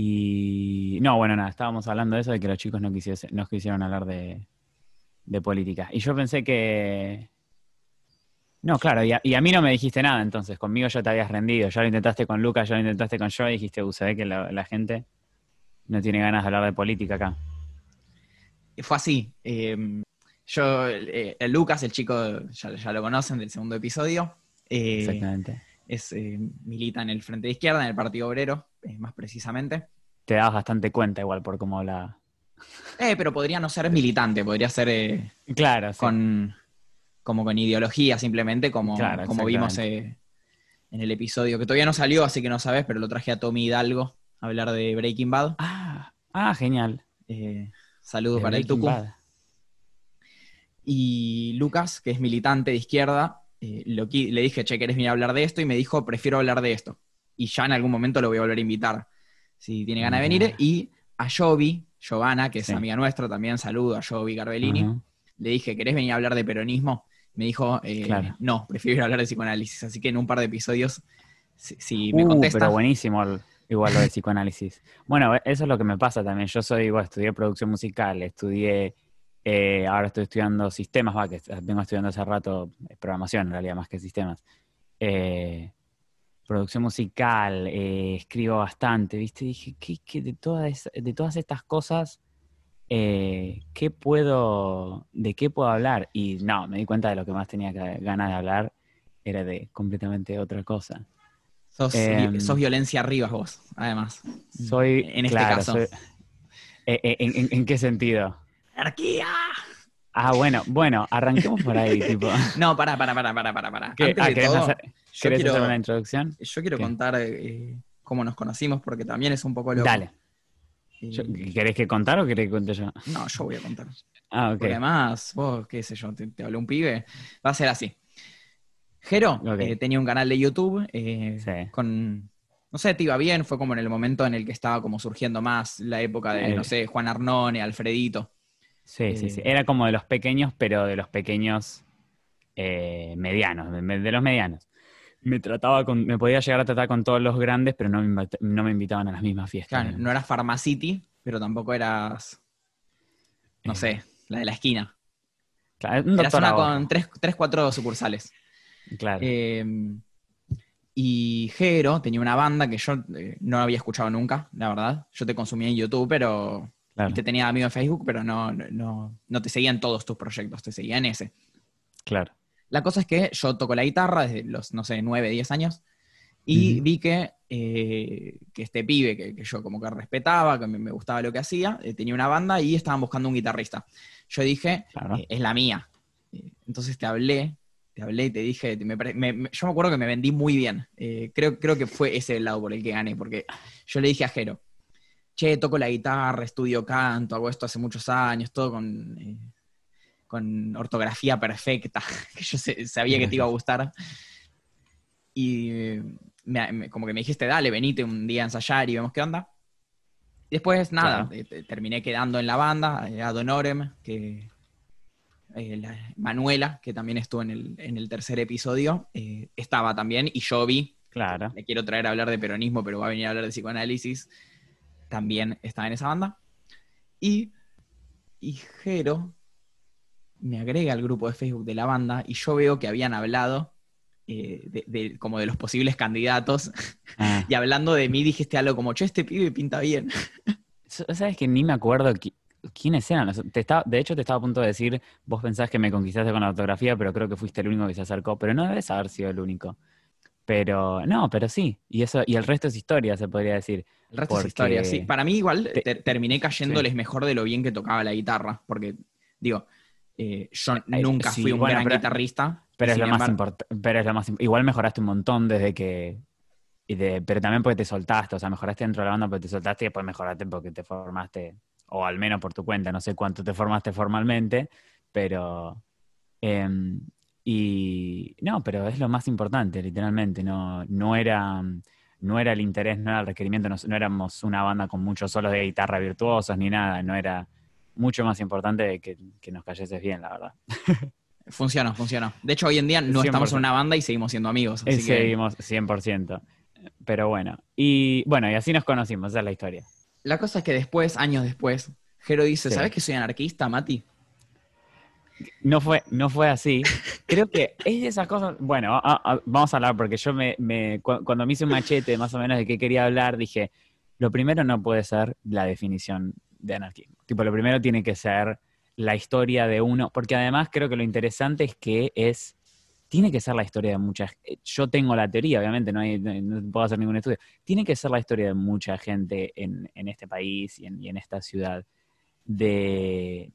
Y no, bueno, nada, estábamos hablando de eso, de que los chicos no, quisiese, no quisieron hablar de, de política. Y yo pensé que... No, claro, y a, y a mí no me dijiste nada, entonces conmigo ya te habías rendido. Ya lo intentaste con Lucas, ya lo intentaste con yo y dijiste, uh, ve que la, la gente no tiene ganas de hablar de política acá. Fue así. eh, yo, eh, Lucas, el chico, ya, ya lo conocen del segundo episodio. eh, Exactamente. Es, eh, milita en el Frente de Izquierda, en el Partido Obrero, eh, más precisamente. Te dabas bastante cuenta igual por cómo hablaba. Eh, pero podría no ser militante, podría ser eh, Claro, sí. con, como con ideología simplemente, como, Claro, como vimos en el episodio, que todavía no salió, así que no sabes, pero lo traje a Tommy Hidalgo a hablar de Breaking Bad. Ah, ah, genial. Saludos para el Tucu. Bad. Y Lucas, que es militante de izquierda, eh, lo le dije, che, ¿querés venir a hablar de esto? Y me dijo, prefiero hablar de esto. Y ya en algún momento lo voy a volver a invitar, si tiene ganas de venir. Y a Jovi, Giovanna, que es Sí. amiga nuestra, también saludo a Jovi Garbellini. Le dije, ¿querés venir a hablar de peronismo? Me dijo, eh, Claro. no, prefiero ir a hablar de psicoanálisis. Así que en un par de episodios, si, si me Uh, contesta, pero buenísimo el- igual lo de psicoanálisis. Bueno, eso es lo que me pasa también. Yo soy, estudié producción musical, estudié, eh, ahora estoy estudiando sistemas, va, que vengo estudiando hace rato eh, programación en realidad más que sistemas. Eh, producción musical, eh, escribo bastante, ¿viste? Dije, ¿qué, qué de, todas, de todas estas cosas, eh, ¿qué puedo, de qué puedo hablar? Y no, me di cuenta de lo que más tenía ganas de hablar era de completamente otra cosa. sos, em, sos violencia arriba vos, además. Soy, En este claro, caso. soy- eh, eh, ¿en, en- en qué sentido? ¡Anarquía! Ah, bueno, bueno, arranquemos por ahí, tipo. No, pará, pará, pará, pará, pará, pará. ¿Qué? Antes Ah, de ¿querés, todo, hacer, yo querés quiero, hacer una introducción? yo quiero ¿Qué? contar eh, cómo nos conocimos, porque también es un poco loco. Dale. Y- Yo- ¿Querés que contar o querés que cuente yo? no, yo voy a contar. Ah, ok. Porque además, vos, qué sé yo, te, te habló un pibe, va a ser así. Jero eh, tenía un canal de YouTube eh, Sí. con, no sé, te iba bien, fue como en el momento en el que estaba como surgiendo más la época de, no sé, Juan Arnone, Alfredito. Sí, sí, sí. eh, Era como de los pequeños, pero de los pequeños eh, medianos, de, de los medianos. Me trataba con, me podía llegar a tratar con todos los grandes, pero no me, invita- no me invitaban a las mismas fiestas. Claro, no eras Pharmacity, pero tampoco eras, no Eh, sé, la de la esquina. Claro, un Eras una con tres, tres, cuatro sucursales. Claro. Eh, y Jero tenía una banda que yo no había escuchado nunca, la verdad. Yo te consumía en YouTube, pero. Claro, Y te tenía amigo en Facebook, pero no, no- no, te seguía en todos tus proyectos, te seguía en ese. claro. La cosa es que yo toco la guitarra desde los, no sé, 9, 10 años. Y vi que, eh, que este pibe que, que yo como que respetaba, que me, me gustaba lo que hacía, eh, tenía una banda y estaban buscando un guitarrista. Yo dije, Claro. eh, es la mía. Entonces te hablé, te hablé y te dije, me yo me acuerdo que me vendí muy bien. Creo, creo que fue ese el lado por el que gané, porque yo le dije a Jero, che, toco la guitarra, estudio canto, hago esto hace muchos años, todo con, eh, con ortografía perfecta, que yo sabía que te iba a gustar. Y eh, me- me- como que me dijiste, dale, venite un día a ensayar y vemos qué onda. Y después, nada, Claro. te- terminé quedando en la banda, eh, Ad Honorem, que eh, la- Manuela, que también estuvo en el, en el tercer episodio, eh, estaba también, y yo vi, Claro. le quiero traer a hablar de peronismo, pero va a venir a hablar de psicoanálisis, también estaba en esa banda. Y, y Jero me agrega al grupo de Facebook de la banda y yo veo que habían hablado eh, de, de- como de los posibles candidatos Ah. y hablando de mí dijiste algo como, che, este pibe pinta bien. ¿Sabes que ni me acuerdo qui- quiénes eran? Te estaba, de hecho, te estaba a punto de decir, vos pensás que me conquistaste con la ortografía, pero creo que fuiste el único que se acercó. Pero no debes haber sido el único. Pero, no, pero sí. Y eso, y el resto es historia, se podría decir. El resto Porque- es historia, sí. Para mí igual Te- ter- terminé cayéndoles mejor de lo bien que tocaba la guitarra, porque, digo, eh, yo Eh, nunca sí, fui un bueno, gran pero- guitarrista. Pero es, lo más importante. pero es lo más Igual mejoraste un montón desde que. y de- pero también porque te soltaste. O sea, mejoraste dentro de la banda porque te soltaste y después mejoraste porque te formaste. O al menos por tu cuenta. No sé cuánto te formaste formalmente. Pero. em, y. No, pero es lo más importante, literalmente. No, no era. No era el interés, no era el requerimiento, no, no éramos una banda con muchos solos de guitarra virtuosos ni nada, no era mucho más importante que, que nos cayeses bien, la verdad. Funcionó, funcionó. De hecho, hoy en día no estamos 100%. en una banda y seguimos siendo amigos. Eh, Así que Seguimos 100%. Pero bueno, y bueno, y así nos conocimos, esa es la historia. La cosa es que después, años después, Jero dice, Sí. ¿sabes que soy anarquista, Mati? No fue, no fue así. Creo que es de esas cosas. Bueno, vamos a hablar porque yo me, me- cu- cuando me hice un machete más o menos de qué quería hablar, dije, lo primero no puede ser la definición de anarquismo. Tipo, lo primero tiene que ser la historia de uno, porque además creo que lo interesante es que es, tiene que ser la historia de muchas. Yo tengo la teoría, obviamente, no, hay- puedo hacer ningún estudio. Tiene que ser la historia de mucha gente en, en este país y en, y en esta ciudad de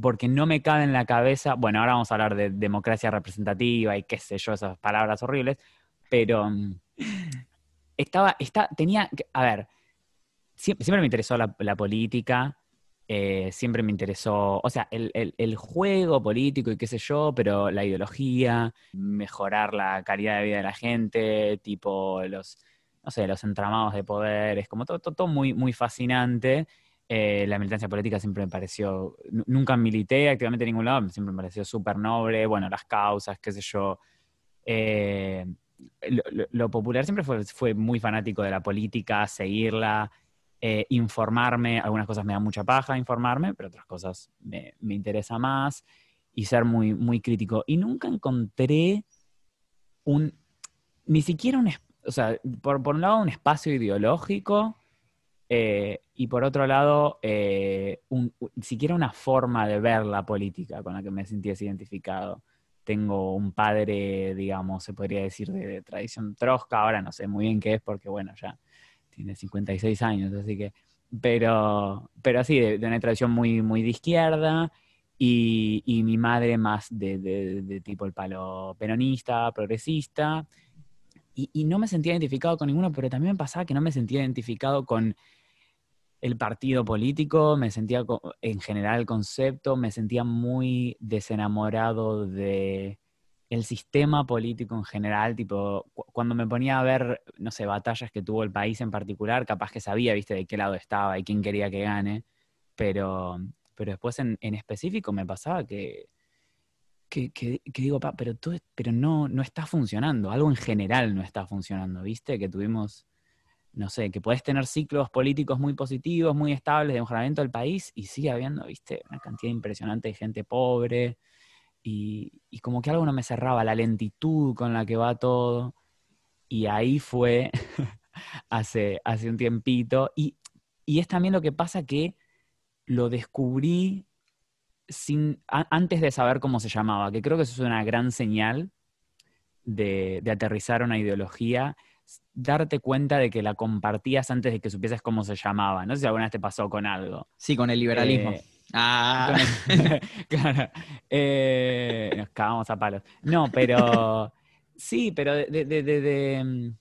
porque no me cabe en la cabeza, bueno, ahora vamos a hablar de democracia representativa y qué sé yo, esas palabras horribles, pero mm, estaba, está, tenía, a ver, siempre, me interesó la, política, eh, siempre me interesó, o sea, el, el- juego político y qué sé yo, pero la ideología, mejorar la calidad de vida de la gente, tipo los, no sé, los entramados de poder, es como todo, todo, todo muy, muy fascinante. Eh, la militancia política siempre me pareció, nu- nunca milité activamente en ningún lado, siempre me pareció súper noble, bueno, las causas, qué sé yo. Eh, lo, popular siempre fue, fue muy fanático de la política, seguirla, eh, informarme, algunas cosas me da mucha paja informarme, pero otras cosas me, me interesa más y ser muy, muy crítico. Y nunca encontré un, ni siquiera un, o sea, por, por un lado un espacio ideológico eh, y por otro lado eh, un- siquiera una forma de ver la política con la que me sintiese identificado. Tengo un padre, digamos, se podría decir, de, de tradición trosca, ahora no sé muy bien qué es porque, bueno, ya tiene 56 años, así que, pero, pero así, de, de una tradición muy, muy de izquierda, y, y mi madre más de, de- de tipo el palo peronista, progresista, y, y no me sentía identificado con ninguno, pero también me pasaba que no me sentía identificado con el partido político, me sentía en general el concepto, me sentía muy desenamorado de el sistema político en general, tipo, cu- cuando me ponía a ver, no sé, batallas que tuvo el país en particular, capaz que sabía, viste, de qué lado estaba y quién quería que gane, pero, pero después en, en específico me pasaba que, que, que- que digo, "Pa, pero, es- pero no, no está funcionando, algo en general no está funcionando, viste, que tuvimos, no sé, que podés tener ciclos políticos muy positivos, muy estables de mejoramiento del país y sigue habiendo, viste, una cantidad impresionante de gente pobre y, y como que algo no me cerraba, la lentitud con la que va todo. Y ahí fue hace, hace un tiempito. Y, y es también lo que pasa que lo descubrí sin, antes de saber cómo se llamaba, que creo que eso es una gran señal de, de aterrizar una ideología, darte cuenta de que la compartías antes de que supieses cómo se llamaba. No sé si alguna vez te pasó con algo. Sí, con el liberalismo. Eh, ah, claro. Eh, nos cagamos a palos. No, pero sí, pero de, de- de- de- de, mm,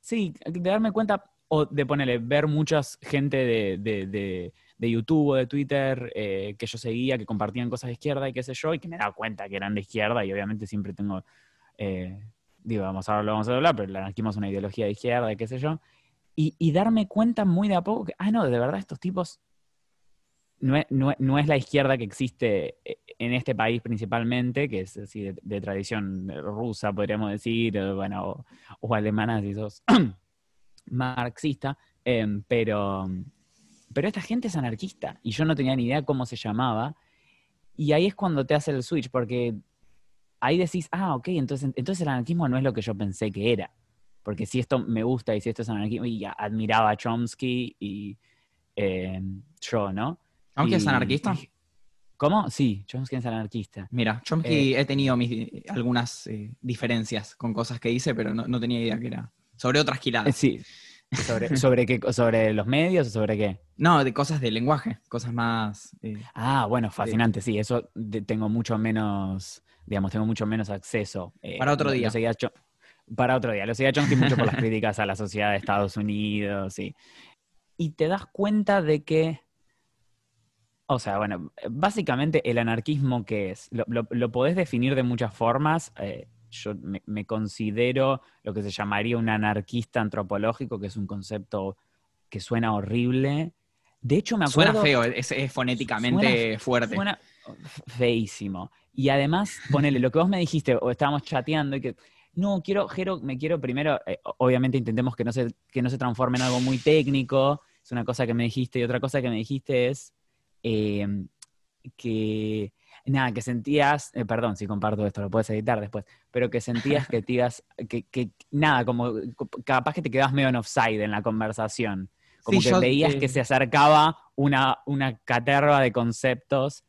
sí, de darme cuenta o de ponerle, ver muchas gente de, de- de- de YouTube o de Twitter eh, que yo seguía, que compartían cosas de izquierda y qué sé yo, y que me daba cuenta que eran de izquierda y obviamente siempre tengo, eh, digo, vamos a lo vamos a hablar, pero el anarquismo es una ideología de izquierda qué sé yo, y, y darme cuenta muy de a poco que, ah, no, de verdad estos tipos no es, no no es la izquierda que existe eh, en este país principalmente, que es así de, de tradición rusa, podríamos decir, bueno, o, o alemana si sos marxista, em, pero, pero esta gente es anarquista y yo no tenía ni idea cómo se llamaba. Y ahí es cuando te hace el switch, porque ahí decís, ah, ok, entonces, entonces el anarquismo no es lo que yo pensé que era. Porque si esto me gusta y si esto es anarquismo, y admiraba a Chomsky y em, yo, ¿no? ¿Aunque es anarquista? y- ¿Cómo? Sí, Chomsky es anarquista. Mira, Chomsky he tenido mis, algunas eh, diferencias con cosas que hice, pero no, no tenía idea que era. Sobre otras Eh, giladas. Sí. ¿Sobre, sobre, qué, ¿Sobre los medios o sobre qué? No, de cosas de lenguaje, cosas más. eh, Ah, bueno, fascinante, sí, eso de- tengo mucho menos, digamos, tengo mucho menos acceso. eh, Para otro lo- lo día. seguía para otro día. Lo seguía Chomsky mucho por las críticas a la sociedad de Estados Unidos. Y te das cuenta de que, o sea, bueno, básicamente el anarquismo que es, lo, lo- lo podés definir de muchas formas. eh, yo me, me considero lo que se llamaría un anarquista antropológico, que es un concepto que suena horrible. De hecho, me acuerdo... Suena feo, es, es fonéticamente fuerte. Suena feísimo. Y además, ponele, lo que vos me dijiste, o estábamos chateando, y que no, quiero, Jero, me quiero primero, eh, obviamente intentemos que no, se, que no se transforme en algo muy técnico, es una cosa que me dijiste, y otra cosa que me dijiste es em, que, nada, que sentías, eh, perdón si comparto esto, lo puedes editar después, pero que sentías que te que, que, nada, como capaz que te quedas medio en offside en la conversación, como que veías que se acercaba una, una caterva de conceptos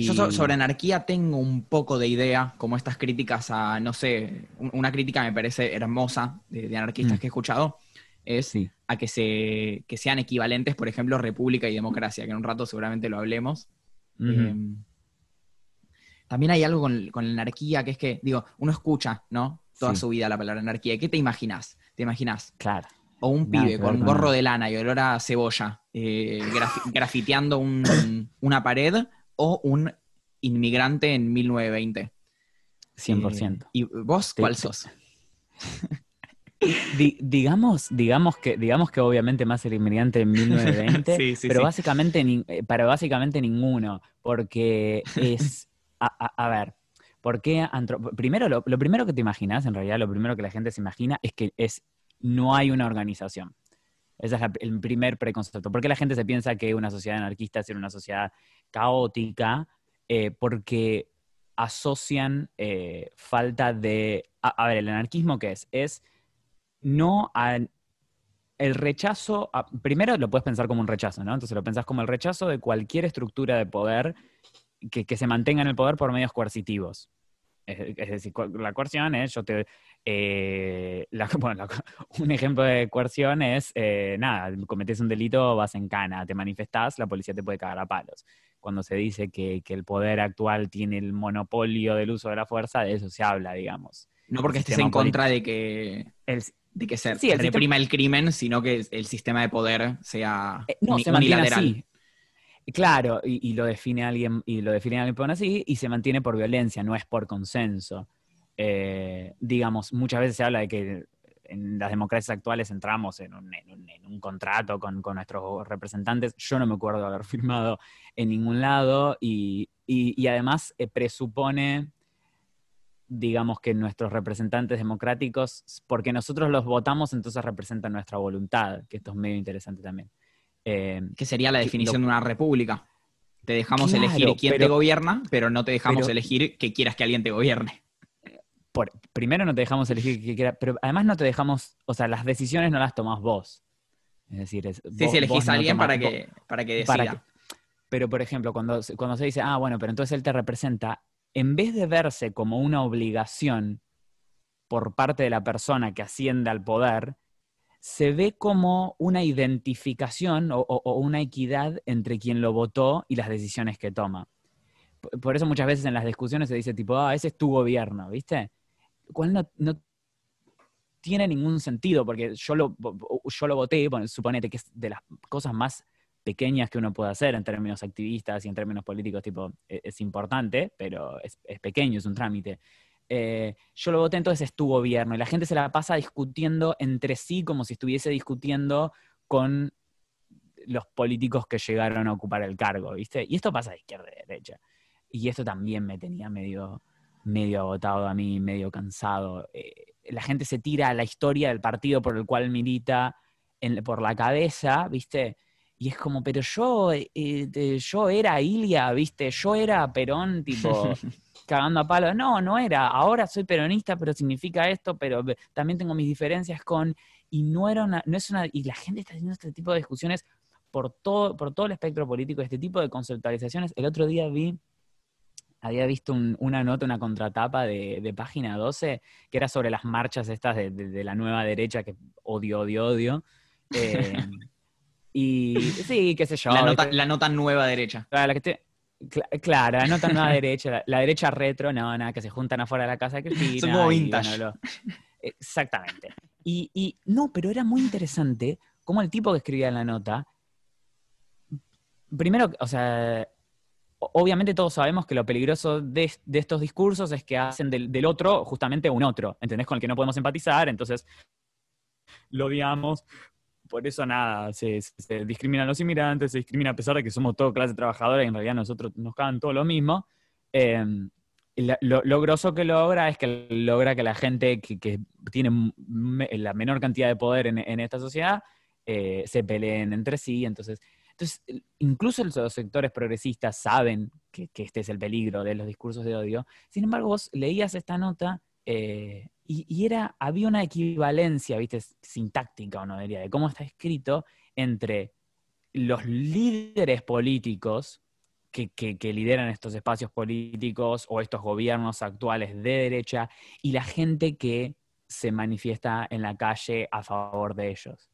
yo sobre anarquía tengo un poco de idea, como estas críticas a, no sé, una crítica me parece hermosa de, anarquistas mm. que he escuchado, es a que, se, sean equivalentes, por ejemplo, república y democracia, que en un rato seguramente lo hablemos. Em, también hay algo con, la anarquía, que es que, digo, uno escucha, ¿no? Toda su vida la palabra anarquía. ¿Qué te imaginas? ¿Te imaginas? Claro. O un pibe con un gorro de lana y olor a cebolla, eh, grafiteando una pared o un inmigrante en 1920. 100%. Eh, ¿Y vos cuál sos? digamos, digamos, que, digamos que obviamente más el inmigrante en 1920, pero, Básicamente, eh, pero básicamente ninguno, porque es, a, ver, porque primero lo, primero que te imaginas, en realidad lo primero que la gente se imagina es que es no hay una organización. Ese es el primer preconcepto. ¿Por qué la gente se piensa que una sociedad anarquista es una sociedad caótica? Eh, porque asocian eh, falta de... A, ver, el anarquismo qué es? Es no el rechazo, primero lo puedes pensar como un rechazo, ¿no? Entonces lo pensás como el rechazo de cualquier estructura de poder que se mantenga en el poder por medios coercitivos. Es, decir, la coerción es, yo te... Eh, un ejemplo de coerción es, eh, nada, cometes un delito, vas en cana, te manifestás, la policía te puede cagar a palos. Cuando se dice que, el poder actual tiene el monopolio del uso de la fuerza, de eso se habla, digamos. No porque estés en contra de que, el, de que se, reprima el crimen, sino que el sistema de poder sea eh, no, se unilateral. Claro, y, lo define alguien, y lo define alguien así, y se mantiene por violencia, no es por consenso. Eh, digamos, muchas veces se habla de que en las democracias actuales entramos en un, contrato con, nuestros representantes. Yo no me acuerdo de haber firmado en ningún lado, y, además eh, presupone digamos que nuestros representantes democráticos, porque nosotros los votamos, entonces representan nuestra voluntad, que esto es medio interesante también. Eh, ¿Qué sería la definición de una república? Te dejamos elegir quién te gobierna, pero no te dejamos elegir que quieras que alguien te gobierne. primero no te dejamos elegir que quieras, pero además no te dejamos, o sea, las decisiones no las tomás vos. Es decir, es, sí, si elegís a alguien para, que, para que decida. pero, por ejemplo, cuando, cuando se dice, ah, bueno, pero entonces él te representa, en vez de verse como una obligación por parte de la persona que asciende al poder, se ve como una identificación o, una equidad entre quien lo votó y las decisiones que toma. Por eso muchas veces en las discusiones se dice tipo, ah, ese es tu gobierno, ¿viste? Cual no, tiene ningún sentido, porque yo lo, yo lo voté, bueno, suponete que es de las cosas más pequeñas que uno puede hacer en términos activistas y en términos políticos, tipo, e, es, importante, pero es, pequeño, es un trámite. Eh, yo lo voté, entonces es tu gobierno. Y la gente se la pasa discutiendo entre sí como si estuviese discutiendo con los políticos que llegaron a ocupar el cargo, ¿viste? Y esto pasa de izquierda y derecha. Y esto también me tenía medio, medio agotado a mí, medio cansado. Eh, la gente se tira a la historia del partido por el cual milita por la cabeza, ¿viste? Y es como, pero yo, eh, yo era Ilia, ¿viste? Yo era Perón, tipo, cagando a palo. No, no era. Ahora soy peronista, pero significa esto, pero también tengo mis diferencias con. Y no era una, no es una. Y la gente está teniendo este tipo de discusiones por todo, por todo el espectro político, este tipo de conceptualizaciones. El otro día vi, había visto una nota, una contratapa de, página 12, que era sobre las marchas estas de, la nueva derecha, que odio, odio, odio. Eh, y sí, qué sé yo. La nota, la nota nueva derecha. La que te, claro, la nota nueva derecha, la, derecha retro, no, nada, que se juntan afuera de la casa de Cristina. Son como vintage. exactamente. Y, no, pero era muy interesante cómo el tipo que escribía en la nota, primero, o sea, obviamente todos sabemos que lo peligroso de, estos discursos es que hacen del, otro justamente un otro, ¿entendés? Con el que no podemos empatizar, entonces lo odiamos, por eso nada, se, discrimina a los inmigrantes, se discrimina a pesar de que somos toda clase trabajadora y en realidad nosotros nos cagan todo lo mismo. Em, lo, lo, grosso que logra es que logra que la gente que, tiene la menor cantidad de poder en, esta sociedad eh, se peleen entre sí. Entonces, entonces, incluso los sectores progresistas saben que, este es el peligro de los discursos de odio. Sin embargo, vos leías esta nota eh, y, era, había una equivalencia, viste, sintáctica o no diría, de cómo está escrito entre los líderes políticos que, lideran estos espacios políticos o estos gobiernos actuales de derecha y la gente que se manifiesta en la calle a favor de ellos.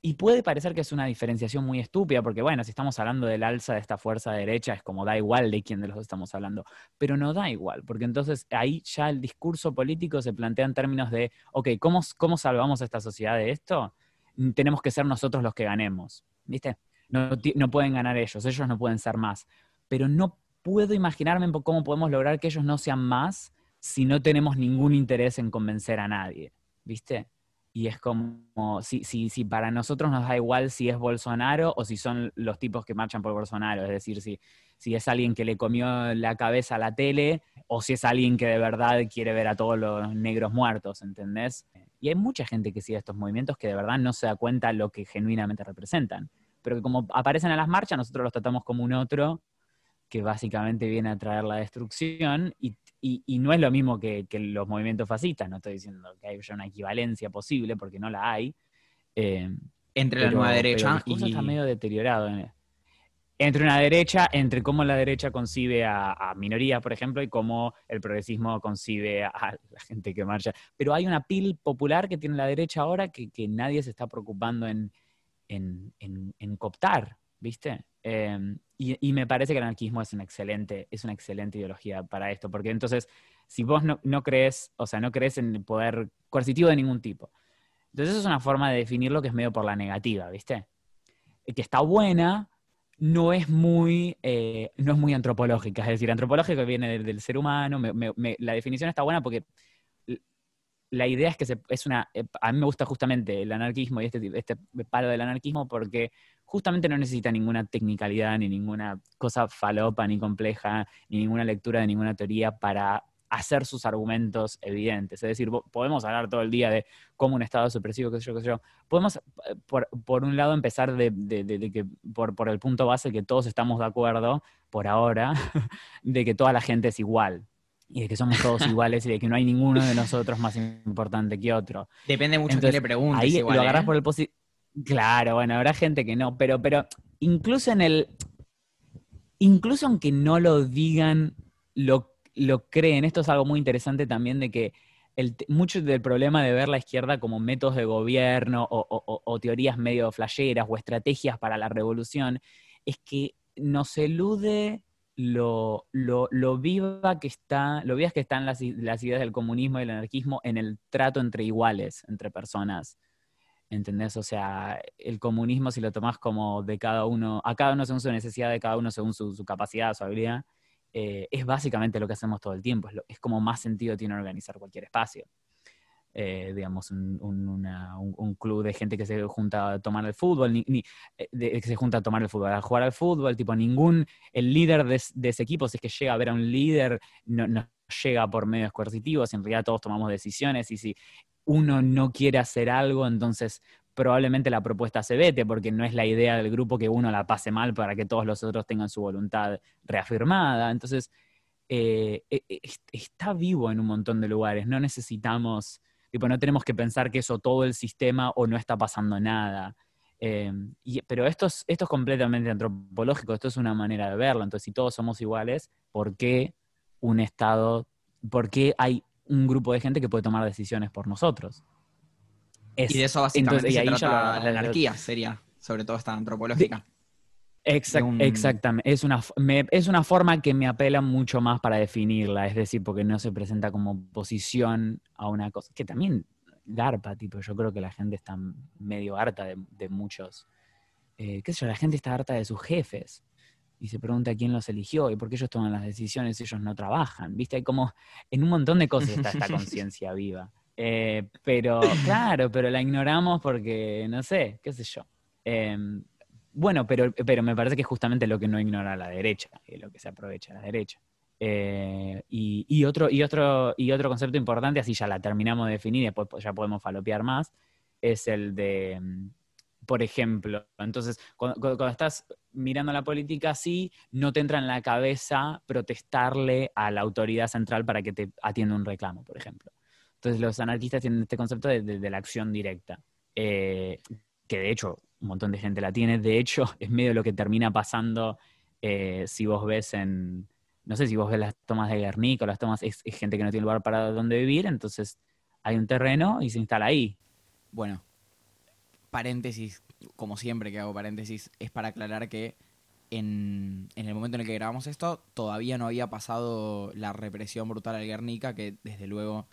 Y puede parecer que es una diferenciación muy estúpida, porque bueno, si estamos hablando del alza de esta fuerza derecha, es como da igual de quién de los dos estamos hablando, pero no da igual, porque entonces ahí ya el discurso político se plantea en términos de, ok, ¿cómo, cómo salvamos a esta sociedad de esto? Tenemos que ser nosotros los que ganemos, ¿viste? No, no pueden ganar ellos, ellos no pueden ser más pero no puedo imaginarme cómo podemos lograr que ellos no sean más si no tenemos ningún interés en convencer a nadie, ¿viste? Y es como, si, si, si para nosotros nos da igual si es Bolsonaro o si son los tipos que marchan por Bolsonaro, es decir, si, si es alguien que le comió la cabeza a la tele o si es alguien que de verdad quiere ver a todos los negros muertos, ¿entendés? Y hay mucha gente que sigue estos movimientos que de verdad no se da cuenta lo que genuinamente representan, pero que como aparecen a las marchas, nosotros los tratamos como un otro que básicamente viene a traer la destrucción y, no es lo mismo que, los movimientos fascistas, no estoy diciendo que haya una equivalencia posible porque no la hay. Eh, entre la nueva derecha y... está medio deteriorado. Entre una derecha, entre cómo la derecha concibe a, minorías, por ejemplo, y cómo el progresismo concibe a la gente que marcha. Pero hay una pil popular que tiene la derecha ahora que, nadie se está preocupando en, en cooptar, ¿viste? Em, y, me parece que el anarquismo es una excelente, es una excelente ideología para esto, porque entonces, si vos no, crees, o sea, no crees en el poder coercitivo de ningún tipo, entonces eso es una forma de definirlo que es medio por la negativa, ¿viste? Que está buena, no es muy, eh, no es muy antropológica, es decir, antropológico viene del, ser humano, la definición está buena porque la idea es que es una, eh, a mí me gusta justamente el anarquismo y este, este palo del anarquismo porque justamente no necesita ninguna tecnicalidad, ni ninguna cosa falopa, ni compleja, ni ninguna lectura de ninguna teoría para hacer sus argumentos evidentes. Es decir, podemos hablar todo el día de cómo un Estado supresivo, qué sé yo, qué sé yo. Podemos, eh, por, un lado, empezar de, que por, por, el punto base que todos estamos de acuerdo, por ahora, de que toda la gente es igual. Y de que somos todos iguales y de que no hay ninguno de nosotros más importante que otro. Depende mucho de qué le preguntes. Ahí lo agarras ¿eh? por el positivo Claro, bueno, habrá gente que no, pero, pero incluso en el. Incluso aunque no lo digan, lo, lo creen. Esto es algo muy interesante también de que el, mucho del problema de ver la izquierda como métodos de gobierno o, teorías medio flasheras o estrategias para la revolución es que nos elude lo, lo, viva que está, lo vivas que están las, las ideas del comunismo y el anarquismo en el trato entre iguales, entre personas. ¿Entendés? O sea, el comunismo, si lo tomás como de cada uno, a cada uno según su necesidad, de cada uno según su, capacidad, su habilidad, eh, es básicamente lo que hacemos todo el tiempo. Es, como más sentido tiene organizar cualquier espacio. Eh, digamos, un, club de gente que se junta a tomar el fútbol, ni, eh, que se junta a tomar el fútbol, a jugar al fútbol, tipo, ningún, el líder de, ese equipo, si es que llega a ver a un líder, no, no llega por medios coercitivos, en realidad todos tomamos decisiones y si uno no quiere hacer algo, entonces probablemente la propuesta se vete, porque no es la idea del grupo que uno la pase mal para que todos los otros tengan su voluntad reafirmada. Entonces, eh, e, e, está vivo en un montón de lugares, no necesitamos, tipo, no tenemos que pensar que eso todo el sistema o no está pasando nada. Eh, pero esto es, esto es completamente antropológico, esto es una manera de verlo. Entonces, si todos somos iguales, ¿por qué un Estado, por qué hay un grupo de gente que puede tomar decisiones por nosotros. y de eso básicamente se trata la anarquía, sería, sobre todo esta antropológica. Exactamente, es una, es una forma que me apela mucho más para definirla, es decir, porque no se presenta como oposición a una cosa, que también garpa, tipo, yo creo que la gente está medio harta de, muchos, eh, qué sé yo, la gente está harta de sus jefes, y se pregunta quién los eligió y por qué ellos toman las decisiones, ellos no trabajan. ¿Viste? Hay como en un montón de cosas está esta conciencia viva. Eh, pero, claro, pero la ignoramos porque, no sé, qué sé yo. Em, bueno, pero, pero me parece que es justamente lo que no ignora la derecha, y lo que se aprovecha la derecha. Eh, y, otro, y, otro, y otro concepto importante, así ya la terminamos de definir después ya podemos falopear más, es el de, mm, por ejemplo, entonces, cuando, estás mirando la política así, no te entra en la cabeza protestarle a la autoridad central para que te atienda un reclamo, por ejemplo. Entonces los anarquistas tienen este concepto de la acción directa, eh, que de hecho un montón de gente la tiene. De hecho, es medio lo que termina pasando eh, si vos ves en, no sé si vos ves las tomas de Guernica o las tomas, es, gente que no tiene lugar para donde vivir, entonces hay un terreno y se instala ahí. Bueno, paréntesis, como siempre que hago paréntesis, es para aclarar que en, en el momento en el que grabamos esto, todavía no había pasado la represión brutal al Guernica, que desde luego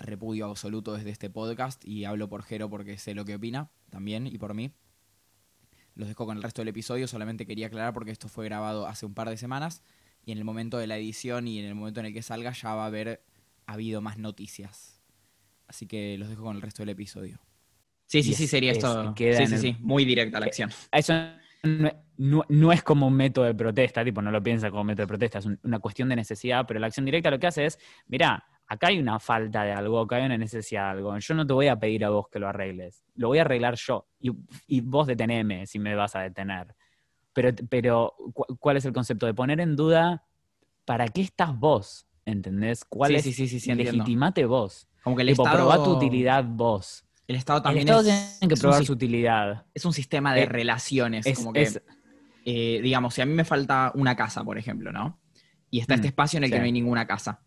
repudio absoluto desde este podcast, y hablo por Jero porque sé lo que opina también, y por mí. Los dejo con el resto del episodio, solamente quería aclarar porque esto fue grabado hace un par de semanas, y en el momento de la edición y en el momento en el que salga ya va a haber habido más noticias. Así que los dejo con el resto del episodio. Sí, sí, sí, sería es- esto. queda Sí, sí, el- sí, muy directa la acción. Eso no, no- no es como un método de protesta, tipo, no lo piensa como método de protesta, es un- una cuestión de necesidad, pero la acción directa lo que hace es, mira, acá hay una falta de algo, acá hay una necesidad de algo, yo no te voy a pedir a vos que lo arregles, lo voy a arreglar yo, y, y vos deteneme si me vas a detener. Pero, pero, cu- ¿cuál es el concepto? De poner en duda, ¿para qué estás vos? ¿Entendés? ¿Cuál Sí, es? sí, sí, sí, entiendo. legitimate vos. Como que el tipo, Estado. probá tu utilidad vos. El Estado El también Estado es, tiene que un probar su utilidad. es un sistema de Eh, relaciones. Es, como que, es- eh, digamos, si a mí me falta una casa, por ejemplo, ¿no? Y está este Mm, espacio en el que no hay ninguna casa.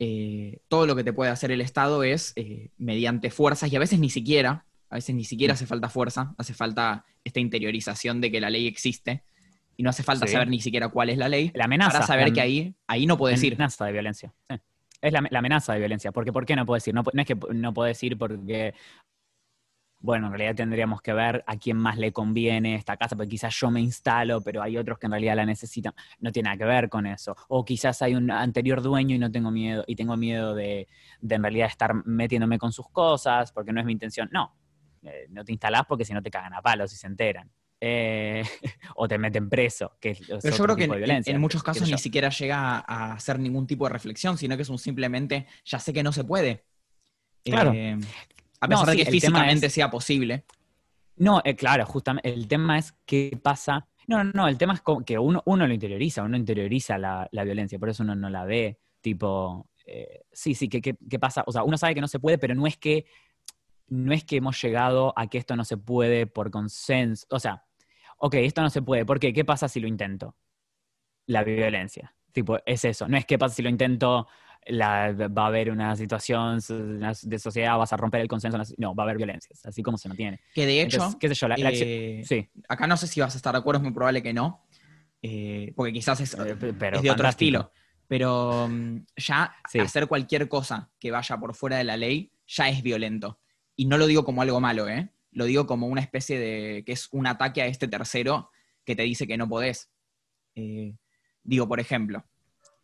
Eh, todo lo que te puede hacer el Estado es eh, mediante fuerzas, y a veces ni siquiera, a veces ni siquiera hace falta fuerza, hace falta esta interiorización de que la ley existe, y no hace falta Sí. saber ni siquiera cuál es la ley, la amenaza. para saber la- que ahí, ahí no puedes ir. amenaza de violencia. sí. Es la, la amenaza de violencia. Porque ¿por qué no puedes ir? No, no es que no puedes ir porque, bueno, en realidad tendríamos que ver a quién más le conviene esta casa, porque quizás yo me instalo, pero hay otros que en realidad la necesitan. No tiene nada que ver con eso. O quizás hay un anterior dueño y no tengo miedo, y tengo miedo de, de en realidad estar metiéndome con sus cosas, porque no es mi intención. No. Eh, no te instalás porque si no te cagan a palos y se enteran. Eh, o te meten preso, que es, Pero yo creo que en, en muchos casos yo. ni siquiera llega a hacer ningún tipo de reflexión, sino que es un simplemente, ya sé que no se puede. Claro. Eh, a No, pesar de sí, que físicamente es- sea posible. No, eh, claro, justamente el tema es qué pasa. No, no, no, el tema es que uno, uno lo interioriza, uno interioriza la, la violencia, por eso uno no la ve, tipo, eh, sí, sí, ¿qué, qué, qué pasa? O sea, uno sabe que no se puede, pero no es que, no es que hemos llegado a que esto no se puede por consenso, o sea, ok, esto no se puede, ¿por qué? ¿Qué pasa si lo intento? La violencia, tipo, es eso, no es qué pasa si lo intento, la- va a haber una situación de sociedad, vas a romper el consenso, no, va a haber violencia, así como se mantiene. Que de hecho, Entonces, qué sé yo, la, la acción- eh, Sí, acá no sé si vas a estar de acuerdo, es muy probable que no, eh, porque quizás es, eh, pe- pero es de otro estilo. Pero mm, ya Sí. hacer cualquier cosa que vaya por fuera de la ley ya es violento. Y no lo digo como algo malo, ¿eh? Lo digo como una especie de. que es un ataque a este tercero que te dice que no podés. Digo, por ejemplo,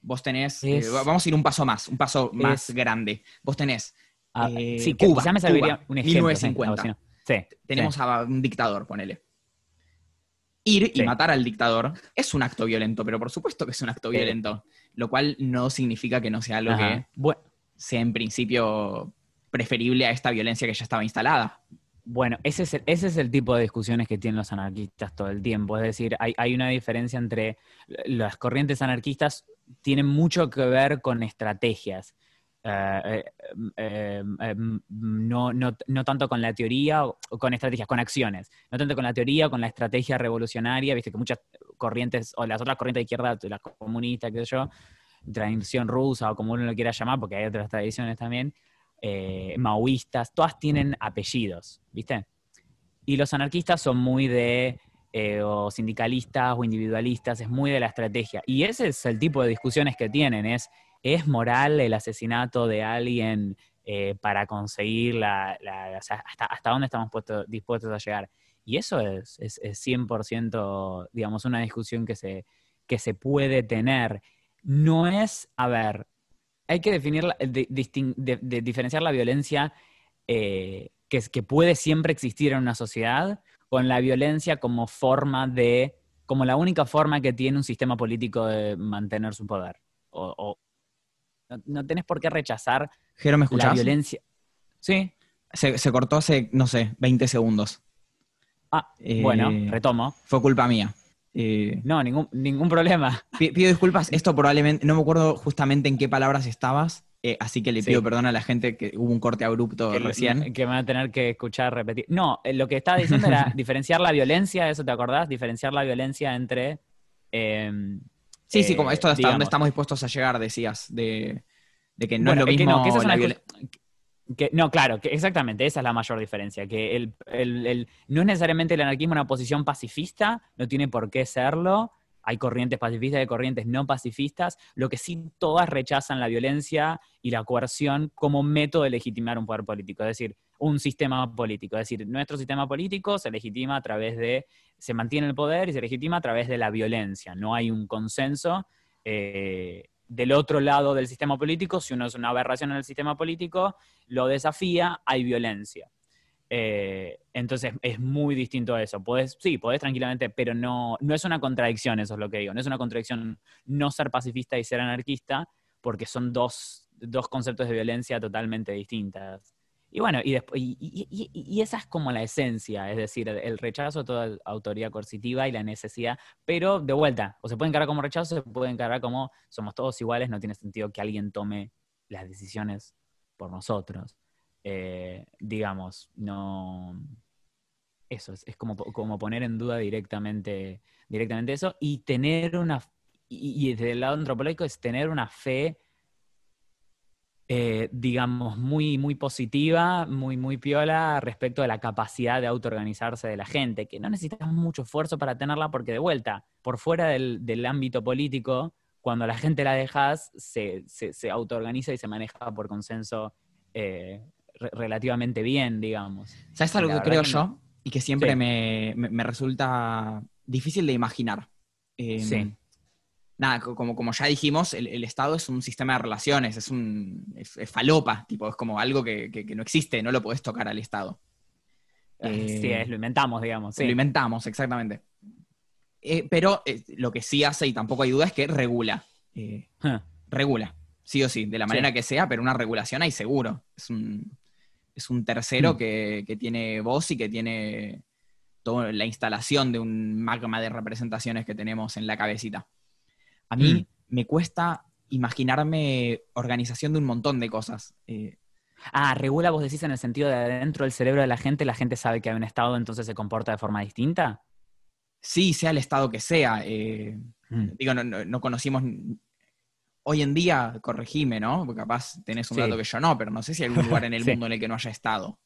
vos tenés. eh, Es- vamos a ir un paso más, un paso más grande. Vos tenés. Ah, eh, sí, Cuba, quizás me serviría Cuba, un ejemplo. 1950. Sí, no, si no- sí, Tenemos a un dictador, ponele. Ir y matar al dictador es un acto violento, pero por supuesto que es un acto violento. Lo cual no significa que no sea algo Ajá. que Bu- sea en principio preferible a esta violencia que ya estaba instalada. Bueno, ese es, el, ese es el tipo de discusiones que tienen los anarquistas todo el tiempo. Es decir, hay, hay una diferencia entre las corrientes anarquistas, tienen mucho que ver con estrategias. Eh, eh, eh, eh, no, no, no tanto con la teoría, con estrategias, con acciones. No tanto con la teoría, con la estrategia revolucionaria. Viste que muchas corrientes, o las otras corrientes de izquierda, las comunistas, qué sé yo, tradición rusa o como uno lo quiera llamar, porque hay otras tradiciones también, eh, maoístas, todas tienen apellidos, ¿viste? Y los anarquistas son muy de eh, o sindicalistas o individualistas, es muy de la estrategia. Y ese es el tipo de discusiones que tienen, es, ¿es moral el asesinato de alguien eh, para conseguir la, hasta, hasta dónde estamos puestos- dispuestos a llegar? Y eso es, es, es 100%, digamos, una discusión que se, que se puede tener. No es, a ver, hay que definir, de- diferenciar la violencia eh, que, que puede siempre existir en una sociedad con la violencia como forma de como la única forma que tiene un sistema político de mantener su poder. O, o- no, no tenés por qué rechazar Jero, ¿me la violencia. Sí. Se, se cortó hace, no sé, 20 segundos. Ah, Eh, bueno, retomo. Fue culpa mía. Eh, No, ningún, ningún problema. pi- pido disculpas, esto probablemente, no me acuerdo justamente en qué palabras estabas, eh, así que le Sí. pido perdón a la gente que hubo un corte abrupto que, recién. que me van a tener que escuchar repetir. No, eh, lo que estaba diciendo era diferenciar la violencia, ¿eso te acordás? Diferenciar la violencia entre... em, Sí, sí, eh, como esto hasta digamos, dónde estamos dispuestos a llegar, decías, de, de que no Bueno, es lo que mismo no, que esa es la una violen- que- no, claro, que exactamente, esa es la mayor diferencia, que el, el- el- no es necesariamente el anarquismo una posición pacifista, no tiene por qué serlo, hay corrientes pacifistas y corrientes no pacifistas, lo que sí todas rechazan la violencia y la coerción como método de legitimar un poder político, es decir, un sistema político, es decir, nuestro sistema político se legitima a través de, se mantiene el poder y se legitima a través de la violencia, no hay un consenso. eh, del otro lado del sistema político, si uno es una aberración en el sistema político, lo desafía, hay violencia. Eh, entonces es muy distinto a eso. Podés, sí, podés tranquilamente, pero no, no es una contradicción, eso es lo que digo. No es una contradicción no ser pacifista y ser anarquista, porque son dos, dos conceptos de violencia totalmente distintas. Y bueno, y, después, y, esa es como la esencia, es decir, el rechazo a toda autoridad coercitiva y la necesidad, pero de vuelta, o se puede encarar como rechazo, se puede encarar como somos todos iguales, no tiene sentido que alguien tome las decisiones por nosotros. Eh, digamos, no. Eso, es, como, como poner en duda directamente, directamente eso y tener una. Y, y desde el lado antropológico es tener una fe, eh, digamos, muy, muy positiva, muy, muy piola respecto de la capacidad de autoorganizarse de la gente, que no necesitas mucho esfuerzo para tenerla porque de vuelta, por fuera del, del ámbito político, cuando la gente la dejas, se, se, se autoorganiza y se maneja por consenso eh, re- relativamente bien, digamos. ¿Sabes algo que creo que yo? Y que siempre Sí. me, me- me resulta difícil de imaginar. Eh, Sí. Nada, co- como, como ya dijimos, el, el Estado es un sistema de relaciones, es un es, es falopa, tipo, es como algo que, que- que no existe, no lo podés tocar al Estado. Eh, sí, es, lo inventamos, digamos. Sí. Lo inventamos, exactamente. Eh, pero eh, lo que sí hace, y tampoco hay duda, es que regula. Eh, regula, sí o sí, de la manera Sí. que sea, pero una regulación hay seguro. Es un, es un tercero Mm. que, que tiene voz y que tiene toda la instalación de un magma de representaciones que tenemos en la cabecita. A mí Mm. me cuesta imaginarme organización de un montón de cosas. Eh, Ah, regula, vos decís en el sentido de dentro del cerebro de la gente, la gente sabe que hay un Estado, entonces se comporta de forma distinta. sí, sea el estado que sea. eh, Mm. digo, no, no- no conocimos. Hoy en día, corregime, ¿no? Porque capaz tenés un Sí. dato que yo no, pero no sé si hay algún lugar en el Sí. mundo en el que no haya estado.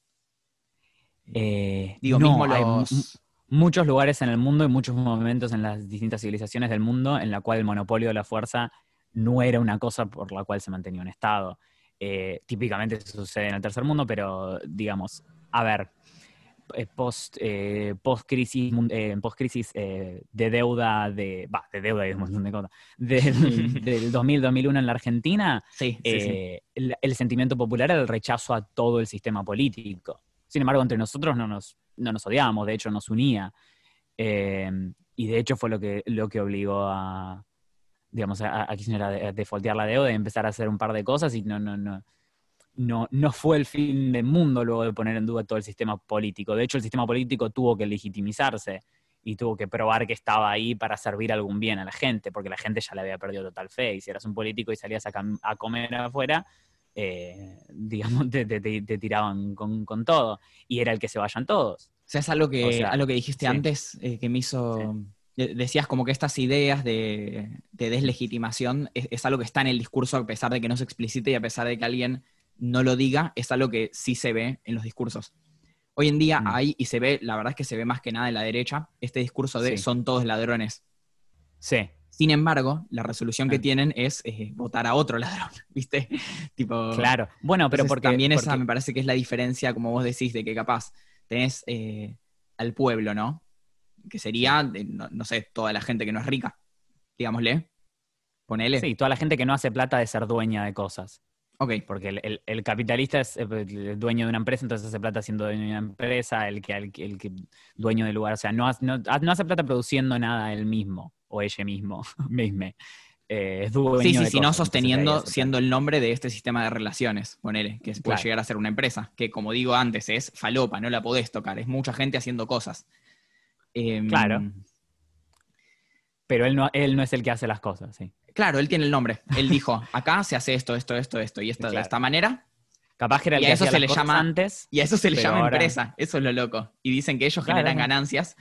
Eh, Digo, no, mismo hay los. muchos lugares en el mundo y muchos momentos en las distintas civilizaciones del mundo en la cual el monopolio de la fuerza no era una cosa por la cual se mantenía un Estado. Eh, típicamente eso sucede en el tercer mundo, pero digamos, a ver, post, eh, post crisis, post crisis eh, de deuda de, va, de deuda y un montón de cosas, del, del 2000-2001 en la Argentina, Sí, sí, sí. eh, el, el sentimiento popular era el rechazo a todo el sistema político. Sin embargo, entre nosotros no nos, no nos odiábamos, de hecho nos unía. Eh, y de hecho fue lo que, lo que obligó a, digamos, a, a Kirchner a, de- a defaultear la deuda y empezar a hacer un par de cosas y no, no, no, no, no fue el fin del mundo luego de poner en duda todo el sistema político. De hecho, el sistema político tuvo que legitimizarse y tuvo que probar que estaba ahí para servir algún bien a la gente, porque la gente ya le había perdido total fe. Y si eras un político y salías a, comer afuera, eh, digamos, te, te- te- te tiraban con, con todo. Y era el que se vayan todos. O sea, es algo que, O sea, algo que dijiste sí. antes eh, que me hizo. de- Decías como que estas ideas de, de deslegitimación es, es algo que está en el discurso a pesar de que no se explicite y a pesar de que alguien no lo diga, es algo que sí se ve en los discursos. Hoy en día Mm. hay, y se ve, la verdad es que se ve más que nada en la derecha, este discurso de Sí. son todos ladrones. Sí. Sin embargo, la resolución que Ah. tienen es eh, votar a otro ladrón, ¿viste? tipo, Claro. Bueno, pero porque. también esa porque- me parece que es la diferencia, como vos decís, de que capaz tenés eh, al pueblo, ¿no? Que sería, de, no, no sé, toda la gente que no es rica, digámosle. Ponele. Sí, toda la gente que no hace plata de ser dueña de cosas. Ok. Porque el, el- el capitalista es eh, el dueño de una empresa, entonces hace plata siendo dueño de una empresa, el que, el, que- el que dueño del lugar, o sea, no, hace- no, no hace plata produciendo nada él mismo o ella mismo, misme. Eh, es dueño Sí, sí, de sino cosas, sosteniendo, siendo el nombre de este sistema de relaciones, ponele, que puede Claro. llegar a ser una empresa, que como digo antes, es falopa, no la podés tocar, es mucha gente haciendo cosas. Em, Claro. Pero él no, él no es el que hace las cosas, sí. Claro, él tiene el nombre. Él dijo, acá se hace esto, esto, esto, esto, y esto de Claro. esta manera, Capaz que era el Y a que eso se le llama- antes. y a eso se le llama ahora- empresa. Eso es lo loco. Y dicen que ellos Claro, generan claro. ganancias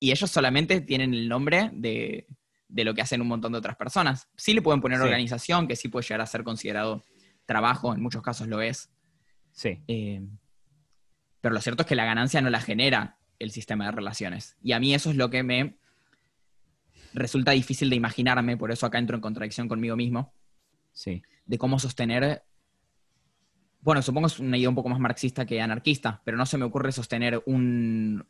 y ellos solamente tienen el nombre de, de lo que hacen un montón de otras personas. Sí le pueden poner Sí. organización, que sí puede llegar a ser considerado trabajo, en muchos casos lo es. Sí. Eh, pero lo cierto es que la ganancia no la genera el sistema de relaciones. Y a mí eso es lo que me resulta difícil de imaginarme, por eso acá entro en contradicción conmigo mismo, Sí. de cómo sostener, bueno, supongo es una idea un poco más marxista que anarquista, pero no se me ocurre sostener un,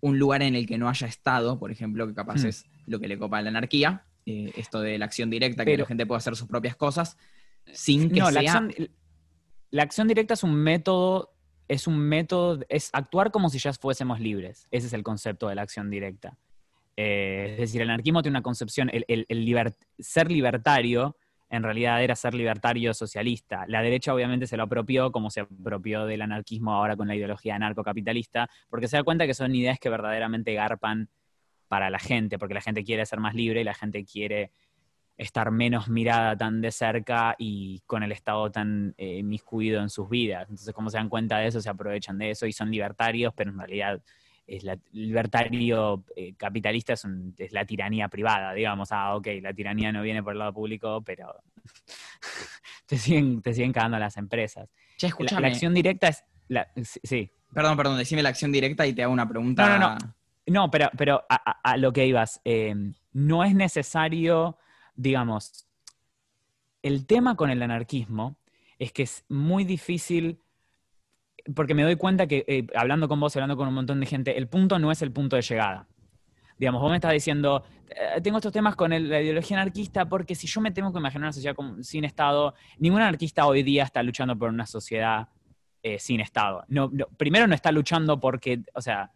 un lugar en el que no haya Estado, por ejemplo, que capaz Hmm. es lo que le copa a la anarquía, eh, esto de la acción directa, que la gente puede hacer sus propias cosas, sin que No, la sea... acción, la acción directa es un método, es un método, es actuar como si ya fuésemos libres. Ese es el concepto de la acción directa. Eh, es decir, el anarquismo tiene una concepción, el, ser libertario en realidad era ser libertario socialista. La derecha obviamente se lo apropió como se apropió del anarquismo ahora con la ideología anarcocapitalista, porque se da cuenta que son ideas que verdaderamente garpan para la gente, porque la gente quiere ser más libre y la gente quiere estar menos mirada tan de cerca y con el Estado tan eh, en sus vidas. Entonces, como se dan cuenta de eso, se aprovechan de eso y son libertarios, pero en realidad es la, libertario eh, capitalista es, un- es la tiranía privada, digamos. Ah, ok, la tiranía no viene por el lado público, pero te, siguen, te siguen cagando las empresas. Che, La, la acción directa es... la- sí. Perdón, perdón, decime la acción directa y te hago una pregunta. No, no, No, pero, pero a, a- a lo que ibas, eh, no es necesario, digamos, el tema con el anarquismo es que es muy difícil, porque me doy cuenta que eh, hablando con vos, hablando con un montón de gente, el punto no es el punto de llegada. Digamos, vos me estás diciendo, eh, tengo estos temas con la ideología anarquista porque si yo me tengo que imaginar una sociedad sin Estado, ningún anarquista hoy día está luchando por una sociedad eh, sin Estado. No, no- primero no está luchando porque, o sea,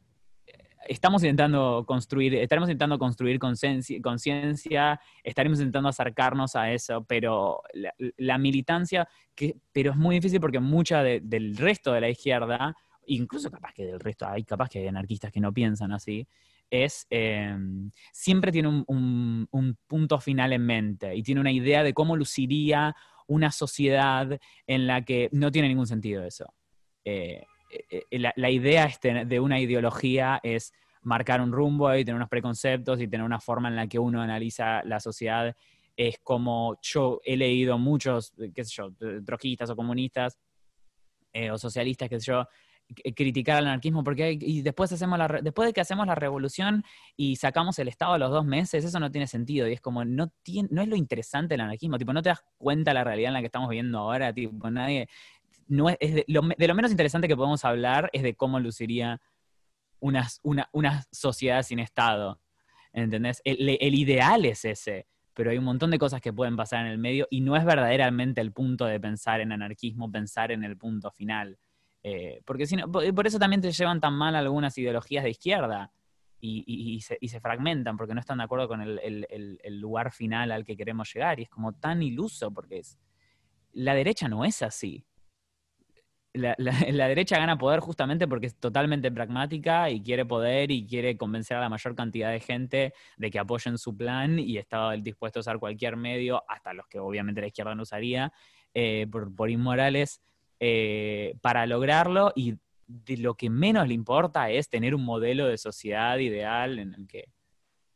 estamos intentando construir, estaremos intentando construir conciencia, estaremos intentando acercarnos a eso, pero la, militancia, que, pero es muy difícil porque mucha de- del resto de la izquierda, incluso capaz que del resto, hay capaz que hay anarquistas que no piensan así, es eh, siempre tiene un, un- un punto final en mente y tiene una idea de cómo luciría una sociedad en la que no tiene ningún sentido eso. Eh, la, la idea es tener- de una ideología es marcar un rumbo y tener unos preconceptos y tener una forma en la que uno analiza la sociedad. Es como yo he leído muchos, eh, qué sé yo, eh, trotskistas o comunistas eh, o socialistas, qué sé yo, criticar al anarquismo porque y después hacemos la después de que hacemos la revolución y sacamos el estado a los dos meses eso no tiene sentido y es como no tiene, no es lo interesante del anarquismo tipo no te das cuenta la realidad en la que estamos viviendo ahora tipo nadie no es, de, lo, menos interesante que podemos hablar es de cómo luciría una, una, sociedad sin Estado. ¿Entendés? El, ideal es ese, pero hay un montón de cosas que pueden pasar en el medio y no es verdaderamente el punto de pensar en anarquismo, pensar en el punto final. Eh, porque por eso también te llevan tan mal algunas ideologías de izquierda y, se, fragmentan porque no están de acuerdo con el- el lugar final al que queremos llegar y es como tan iluso porque es, la derecha no es así la, la- derecha gana poder justamente porque es totalmente pragmática y quiere poder y quiere convencer a la mayor cantidad de gente de que apoyen su plan y está dispuesto a usar cualquier medio, hasta los que obviamente la izquierda no usaría, eh, por, inmorales, eh, para lograrlo y de lo que menos le importa es tener un modelo de sociedad ideal en el que...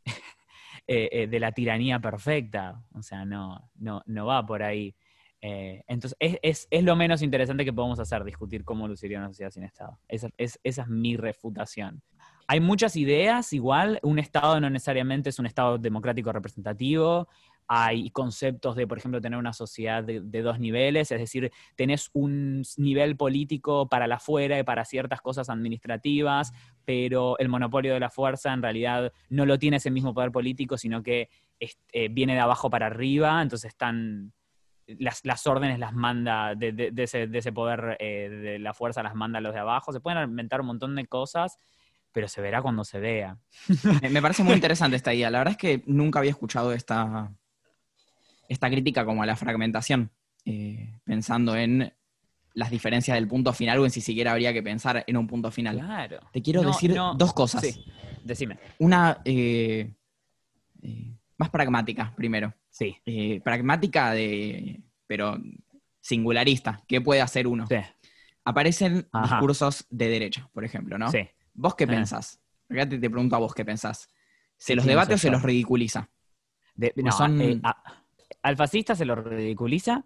eh, de la tiranía perfecta, o sea, no, no, no va por ahí. Eh, entonces, es, es- es lo menos interesante que podemos hacer, discutir cómo luciría una sociedad sin Estado. Esa es, esa es mi refutación. Hay muchas ideas, igual, un Estado no necesariamente es un Estado democrático representativo. Hay conceptos de, por ejemplo, tener una sociedad de, dos niveles, es decir, tenés un nivel político para la fuera y para ciertas cosas administrativas, pero el monopolio de la fuerza en realidad no lo tiene ese mismo poder político, sino que eh, viene de abajo para arriba, entonces están las, las órdenes las manda, de, de- de ese, de ese poder eh, de la fuerza las manda a los de abajo. Se pueden inventar un montón de cosas, pero se verá cuando se vea. Me, parece muy interesante esta idea. La verdad es que nunca había escuchado esta, esta crítica como a la fragmentación, eh, pensando en las diferencias del punto final o en si siquiera habría que pensar en un punto final. Claro. Te quiero No, decir no, dos cosas. Sí, decime. Una eh, más pragmática, primero. Sí, Eh, pragmática de. pero singularista. ¿Qué puede hacer uno? sí, Aparecen Ajá. discursos de derecha, por ejemplo, ¿no? sí. ¿Vos qué Ah. pensás? Acá te, te pregunto a vos qué pensás. ¿Se ¿Qué los debate o se los ridiculiza? De- no, son- eh, a- al fascista se lo ridiculiza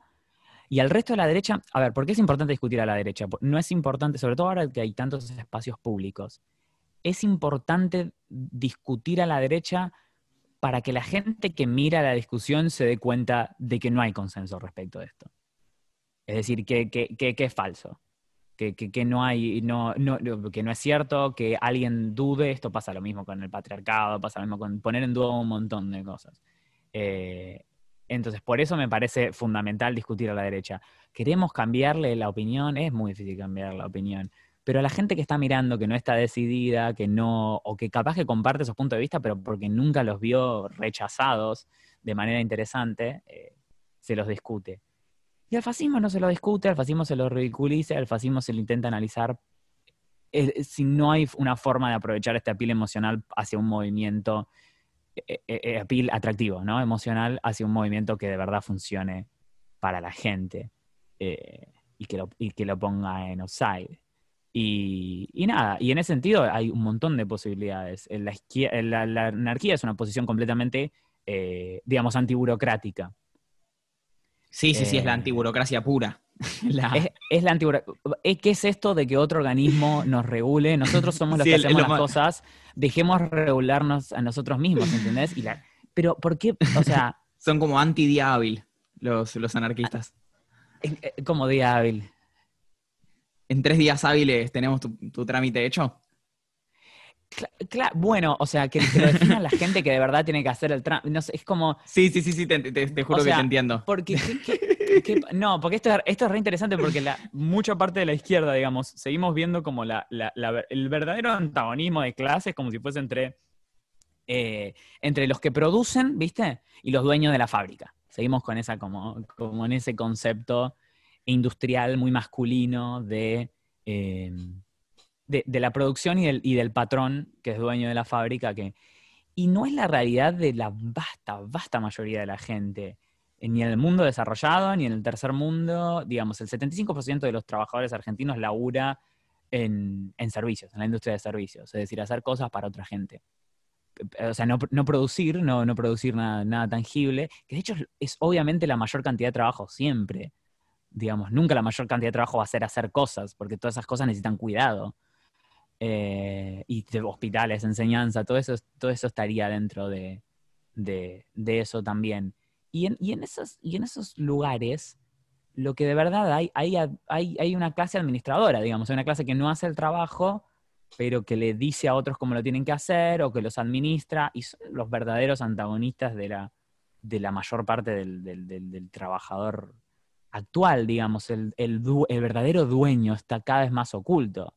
y al resto de la derecha, a ver, ¿por qué es importante discutir a la derecha? No es importante, sobre todo ahora que hay tantos espacios públicos, es importante discutir a la derecha para que la gente que mira la discusión se dé cuenta de que no hay consenso respecto de esto. Es decir, que, es falso. Que, no hay, no, que es cierto, que alguien dude, esto pasa lo mismo con el patriarcado, pasa lo mismo con poner en duda un montón de cosas. Eh, entonces, por eso me parece fundamental discutir a la derecha. ¿Queremos cambiarle la opinión? Es muy difícil cambiar la opinión. Pero a la gente que está mirando, que no está decidida, que no, o que capaz que comparte esos puntos de vista, pero porque nunca los vio rechazados de manera interesante, eh, se los discute. Y al fascismo no se lo discute, al fascismo se lo ridiculiza, al fascismo se lo intenta analizar eh, si no hay una forma de aprovechar este apil emocional hacia un movimiento, eh, eh, eh, apil atractivo, ¿no? Emocional hacia un movimiento que de verdad funcione para la gente eh, y, que lo, y que lo ponga en offside. Y, y nada, y en ese sentido hay un montón de posibilidades. La, anarquía es una posición completamente, eh, digamos, antiburocrática. Sí, sí, sí, es la Eh, antiburocracia pura. La- Es, es la antigua. ¿Qué es esto de que otro organismo nos regule? Nosotros somos los Sí, que hacemos lo las cosas, dejemos regularnos a nosotros mismos, ¿entendés? Y la- pero, ¿por qué? O sea, Son como anti-día hábil los, los anarquistas. es como día hábil. En tres días hábiles tenemos tu, tu trámite hecho. Cla- cla- bueno, o sea, que, que lo defina la gente que de verdad tiene que hacer el trámite. No sé, es como. Sí, sí, sí, sí, te, te- te juro O que te entiendo. Porque, ¿qué- qué- qué- no, porque esto, es- esto es re interesante porque la, mucha parte de la izquierda, digamos, seguimos viendo como la, la- la- el verdadero antagonismo de clases como si fuese entre, eh, entre los que producen, ¿viste? Y los dueños de la fábrica. Seguimos con esa, como, como en ese concepto industrial muy masculino de, eh, de, de la producción y del, y del patrón que es dueño de la fábrica. Que, y no es la realidad de la vasta, vasta mayoría de la gente eh, ni en el mundo desarrollado, ni en el tercer mundo, digamos, el 75% de los trabajadores argentinos labura en, en servicios, en la industria de servicios, es decir, hacer cosas para otra gente. Eh, O sea, no, no producir, no, no producir nada, nada tangible, que de hecho es, es obviamente la mayor cantidad de trabajo siempre. Digamos, nunca la mayor cantidad de trabajo va a ser hacer cosas, porque todas esas cosas necesitan cuidado. Eh, y hospitales, enseñanza, todo eso, todo eso estaría dentro de, de, de eso también. Y en, y en esos, y en esos lugares, lo que de verdad hay, hay, hay, hay una clase administradora, digamos, hay una clase que no hace el trabajo, pero que le dice a otros cómo lo tienen que hacer o que los administra, y son los verdaderos antagonistas de la, de la mayor parte del- del trabajador actual, digamos, el, el verdadero dueño está cada vez más oculto,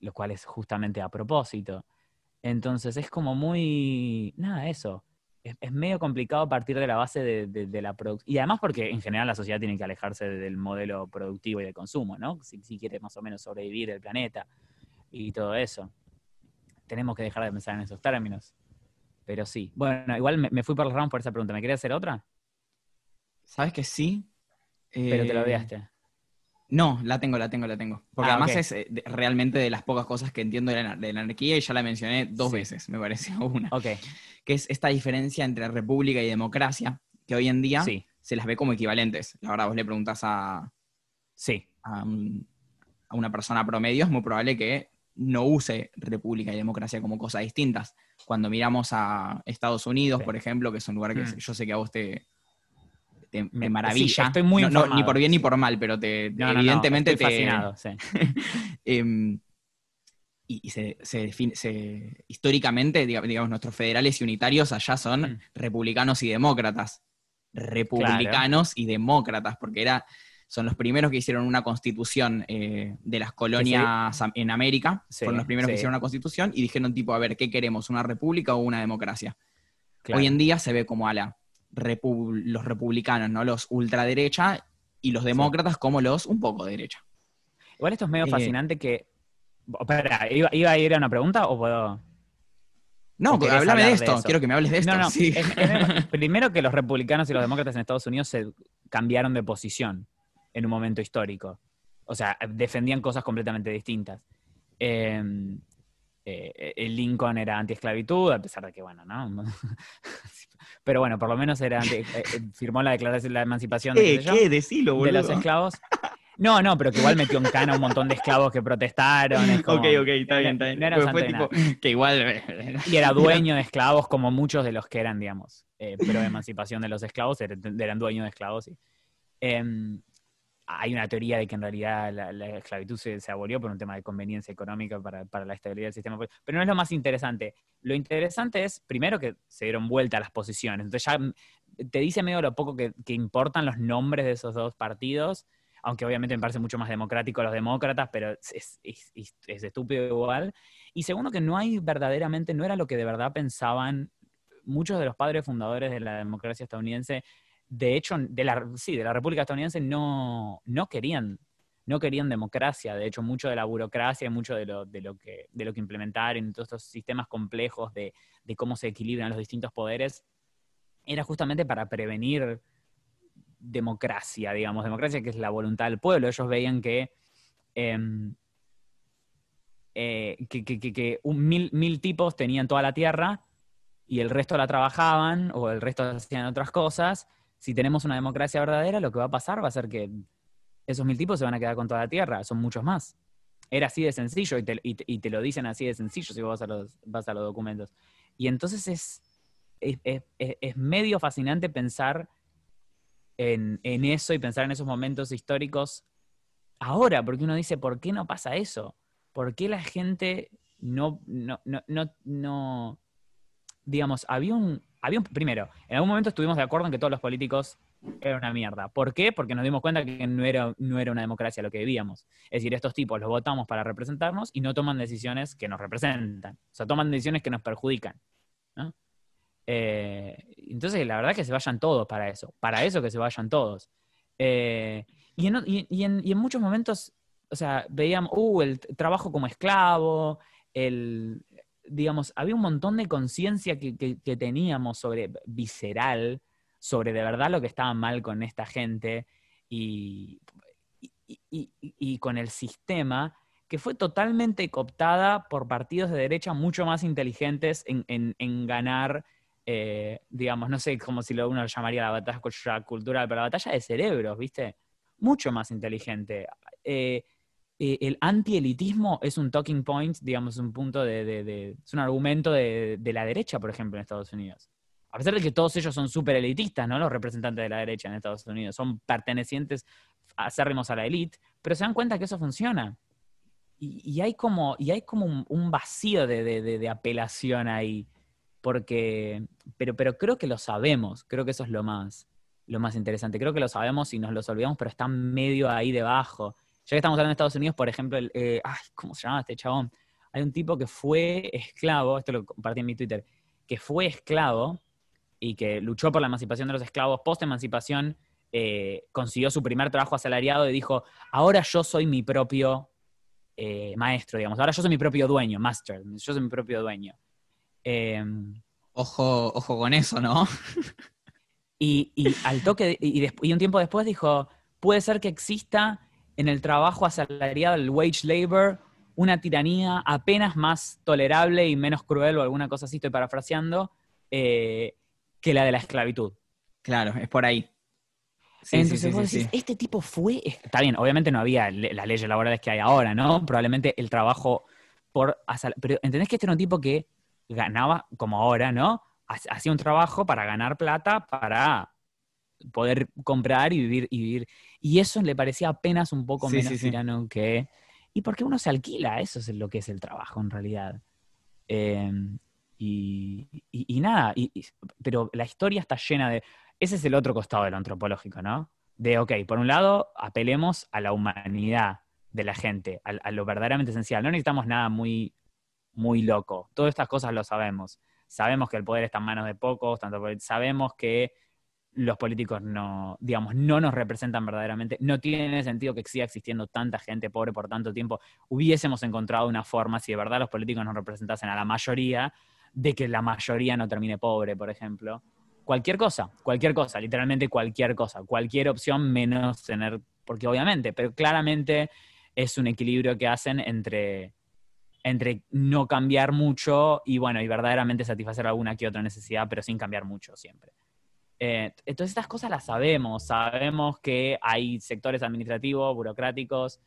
lo cual es justamente a propósito. Entonces es como muy, nada, eso es, es medio complicado partir de la base de, de- la producción. Y además porque en general la sociedad tiene que alejarse del modelo productivo y de consumo, ¿no? Si, si quiere más o menos sobrevivir el planeta y todo eso. Tenemos que dejar de pensar en esos términos. Pero sí. Bueno, igual me, fui por las ramas por esa pregunta. ¿Me querías hacer otra? ¿Sabes que sí? Pero te lo Eh, olvidaste. No, la tengo, la tengo, la tengo. Porque Ah, además es eh, de- realmente de las pocas cosas que entiendo de la, de la anarquía y ya la mencioné dos Sí. veces, me pareció una. Ok, Que es esta diferencia entre república y democracia, que hoy en día sí, se las ve como equivalentes. La verdad, vos le preguntás a, sí, a, un- a una persona promedio, es muy probable que no use república y democracia como cosas distintas. Cuando miramos a Estados Unidos, Sí. por ejemplo, que es un lugar que Mm. yo sé que a vos te, te, Me- maravilla. sí, estoy muy No, no, ni por bien ni sí. por mal, pero te, No, evidentemente estoy te, fascinado, sí. Em, y y se, se define, se- históricamente, diga- digamos, nuestros federales y unitarios allá son Mm. republicanos y demócratas. republicanos y demócratas, porque era, son los primeros que hicieron una constitución eh, de las colonias en América, fueron los primeros que hicieron una constitución y dijeron tipo, a ver, ¿qué queremos? ¿Una república o una democracia? Hoy en día se ve como a la los republicanos, ¿no? Los ultraderecha y los demócratas como los un poco derecha. Igual esto es medio eh, fascinante que... Espera, ¿iba, ¿iba, a ir a una pregunta o puedo...? No, háblame de esto, quiero que me hables de esto. No, no. Sí. primero que los republicanos y los demócratas en Estados Unidos se cambiaron de posición en un momento histórico. O sea, defendían cosas completamente distintas. Em, eh, el Lincoln era anti-esclavitud, a pesar de que, bueno, ¿no? Pero bueno, por lo menos era eh, eh, firmó la declaración de la emancipación de, de los esclavos. No, no, pero que igual metió en cana a un montón de esclavos que protestaron. ok, ok, está bien, está bien. No era fue tipo, que igual... Y era dueño de esclavos como muchos de los que eran, digamos, eh, pero emancipación de los esclavos, eran, dueños de esclavos, sí. Em, hay una teoría de que en realidad la, esclavitud se, abolió por un tema de conveniencia económica para, la estabilidad del sistema. Pero no es lo más interesante. Lo interesante es, primero, que se dieron vuelta las posiciones. Entonces ya te dice medio lo poco que importan los nombres de esos dos partidos aunque obviamente me parece mucho más democrático los demócratas, pero es, estúpido igual. Y segundo, que no hay verdaderamente, no era lo que de verdad pensaban muchos de los padres fundadores de la democracia estadounidense. De hecho, de la, sí, de la República estadounidense no, no querían no querían democracia, de hecho mucho de la burocracia y mucho de lo, de lo, que, de lo que implementaron, todos estos sistemas complejos de, de cómo se equilibran los distintos poderes, era justamente para prevenir democracia, digamos, democracia que es la voluntad del pueblo. Ellos veían que, em, eh, que, un mil, mil, tipos tenían toda la tierra y el resto la trabajaban o el resto hacían otras cosas. Si tenemos una democracia verdadera, lo que va a pasar va a ser que esos mil tipos se van a quedar con toda la tierra, son muchos más. Era así de sencillo y te, y te lo dicen así de sencillo si vos vas a los, vas a los documentos. Y entonces es, es, medio fascinante pensar en, eso y pensar en esos momentos históricos ahora, porque uno dice, ¿por qué no pasa eso? ¿Por qué la gente no, no, no, no, digamos, había un, había un, primero, en algún momento estuvimos de acuerdo en que todos los políticos eran una mierda. ¿Por qué? Porque nos dimos cuenta que no era, no era una democracia lo que vivíamos. Es decir, estos tipos los votamos para representarnos y no toman decisiones que nos representan. O sea, toman decisiones que nos perjudican. Eh, entonces, la verdad es que se vayan todos para eso, para eso que se vayan todos. Eh, y, en, muchos momentos, o sea, veíamos, uh, el trabajo como esclavo, el, digamos, había un montón de conciencia que, teníamos sobre visceral, sobre de verdad lo que estaba mal con esta gente y, y, con el sistema, que fue totalmente cooptada por partidos de derecha mucho más inteligentes en, ganar eh, digamos, no sé cómo si lo uno lo llamaría la batalla cultural, pero la batalla de cerebros, ¿viste? Mucho más inteligente. Eh, eh, el anti-elitismo es un talking point, digamos, un punto de, es un argumento de, la derecha, por ejemplo, en Estados Unidos. A pesar de que todos ellos son súper elitistas, ¿no? Los representantes de la derecha en Estados Unidos son pertenecientes acérrimos a la élite, pero se dan cuenta que eso funciona. Y, hay como, y hay como un, un vacío de, apelación ahí porque, pero, pero creo que lo sabemos, creo que eso es lo más, lo más interesante. Creo que lo sabemos y nos lo olvidamos, pero está medio ahí debajo. Ya que estamos hablando de Estados Unidos, por ejemplo, el, eh, ay, ¿cómo se llama este chabón? Hay un tipo que fue esclavo, esto lo compartí en mi Twitter, que fue esclavo y que luchó por la emancipación de los esclavos, post-emancipación, eh, consiguió su primer trabajo asalariado y dijo, ahora yo soy mi propio eh, maestro, digamos, ahora yo soy mi propio dueño, master, yo soy mi propio dueño. Em, ojo, ojo con eso, ¿no? y, al toque, y, un tiempo después dijo, puede ser que exista en el trabajo asalariado, el wage labor, una tiranía apenas más tolerable y menos cruel o alguna cosa así, estoy parafraseando, eh, que la de la esclavitud. Claro, es por ahí. Entonces vos decís, este tipo fue, está bien, obviamente no había las leyes laborales que hay ahora, ¿no? Probablemente el trabajo por pero entendés que este era un tipo que ganaba, como ahora, ¿no? Hacía un trabajo para ganar plata, para poder comprar y vivir. Y, vivir. Y eso le parecía apenas un poco menos tirano que... ¿Y porque uno se alquila? Eso es lo que es el trabajo en realidad. Em, y, nada, pero la historia está llena de... ese es el otro costado de lo antropológico, ¿no? De, ok, por un lado, apelemos a la humanidad de la gente, a, lo verdaderamente esencial. No necesitamos nada muy, muy loco. Todas estas cosas lo sabemos. Sabemos que el poder está en manos de pocos, tanto sabemos que los políticos no, digamos, no nos representan verdaderamente. No tiene sentido que siga existiendo tanta gente pobre por tanto tiempo. Hubiésemos encontrado una forma, si de verdad los políticos nos representasen a la mayoría, de que la mayoría no termine pobre, por ejemplo. Cualquier cosa, cualquier cosa, literalmente cualquier cosa, cualquier opción menos tener, porque obviamente, pero claramente es un equilibrio que hacen entre, entre no cambiar mucho y bueno, y verdaderamente satisfacer alguna que otra necesidad, pero sin cambiar mucho siempre. Eh, entonces estas cosas las sabemos, sabemos que hay sectores administrativos, burocráticos,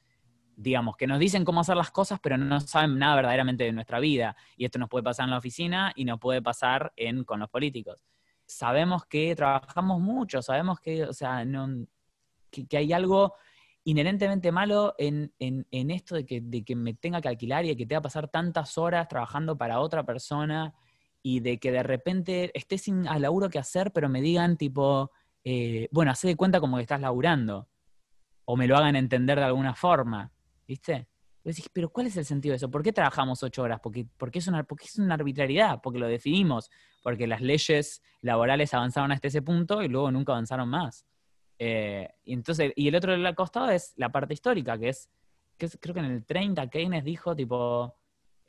digamos, que nos dicen cómo hacer las cosas, pero no saben nada verdaderamente de nuestra vida. Y esto nos puede pasar en la oficina y nos puede pasar en, con los políticos. Sabemos que trabajamos mucho, sabemos que, o sea, que, hay algo inherentemente malo en, esto de que, de que, me tenga que alquilar y de que te va a pasar tantas horas trabajando para otra persona y de que de repente esté sin al laburo que hacer, pero me digan tipo, eh, bueno, hace de cuenta como que estás laburando. O me lo hagan entender de alguna forma. ¿Viste? pero ¿cuál es el sentido de eso? ¿Por qué trabajamos ocho horas? Porque, porque, es una, porque es una arbitrariedad, porque lo definimos, porque las leyes laborales avanzaron hasta ese punto y luego nunca avanzaron más. Eh, y, entonces, y el otro costado es la parte histórica, que es, que creo que en el 30 Keynes dijo, tipo,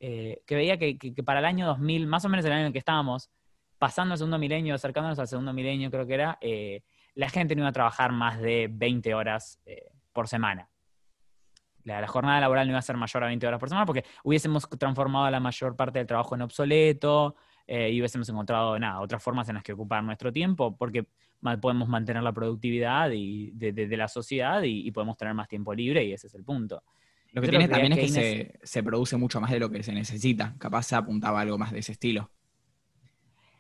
eh, que veía que, para el año 2000, más o menos el año en el que estábamos, pasando al segundo milenio, acercándonos al segundo milenio, creo que era, eh, la gente no iba a trabajar más de 20 horas por semana la, jornada laboral no iba a ser mayor a 20 horas por semana porque hubiésemos transformado la mayor parte del trabajo en obsoleto eh, y hubiésemos encontrado otras formas en las que ocupar nuestro tiempo porque podemos mantener la productividad y, de, la sociedad y, podemos tener más tiempo libre y ese es el punto. Lo que tiene también es que, se, se, produce mucho más de lo que se necesita. Capaz se apuntaba algo más de ese estilo.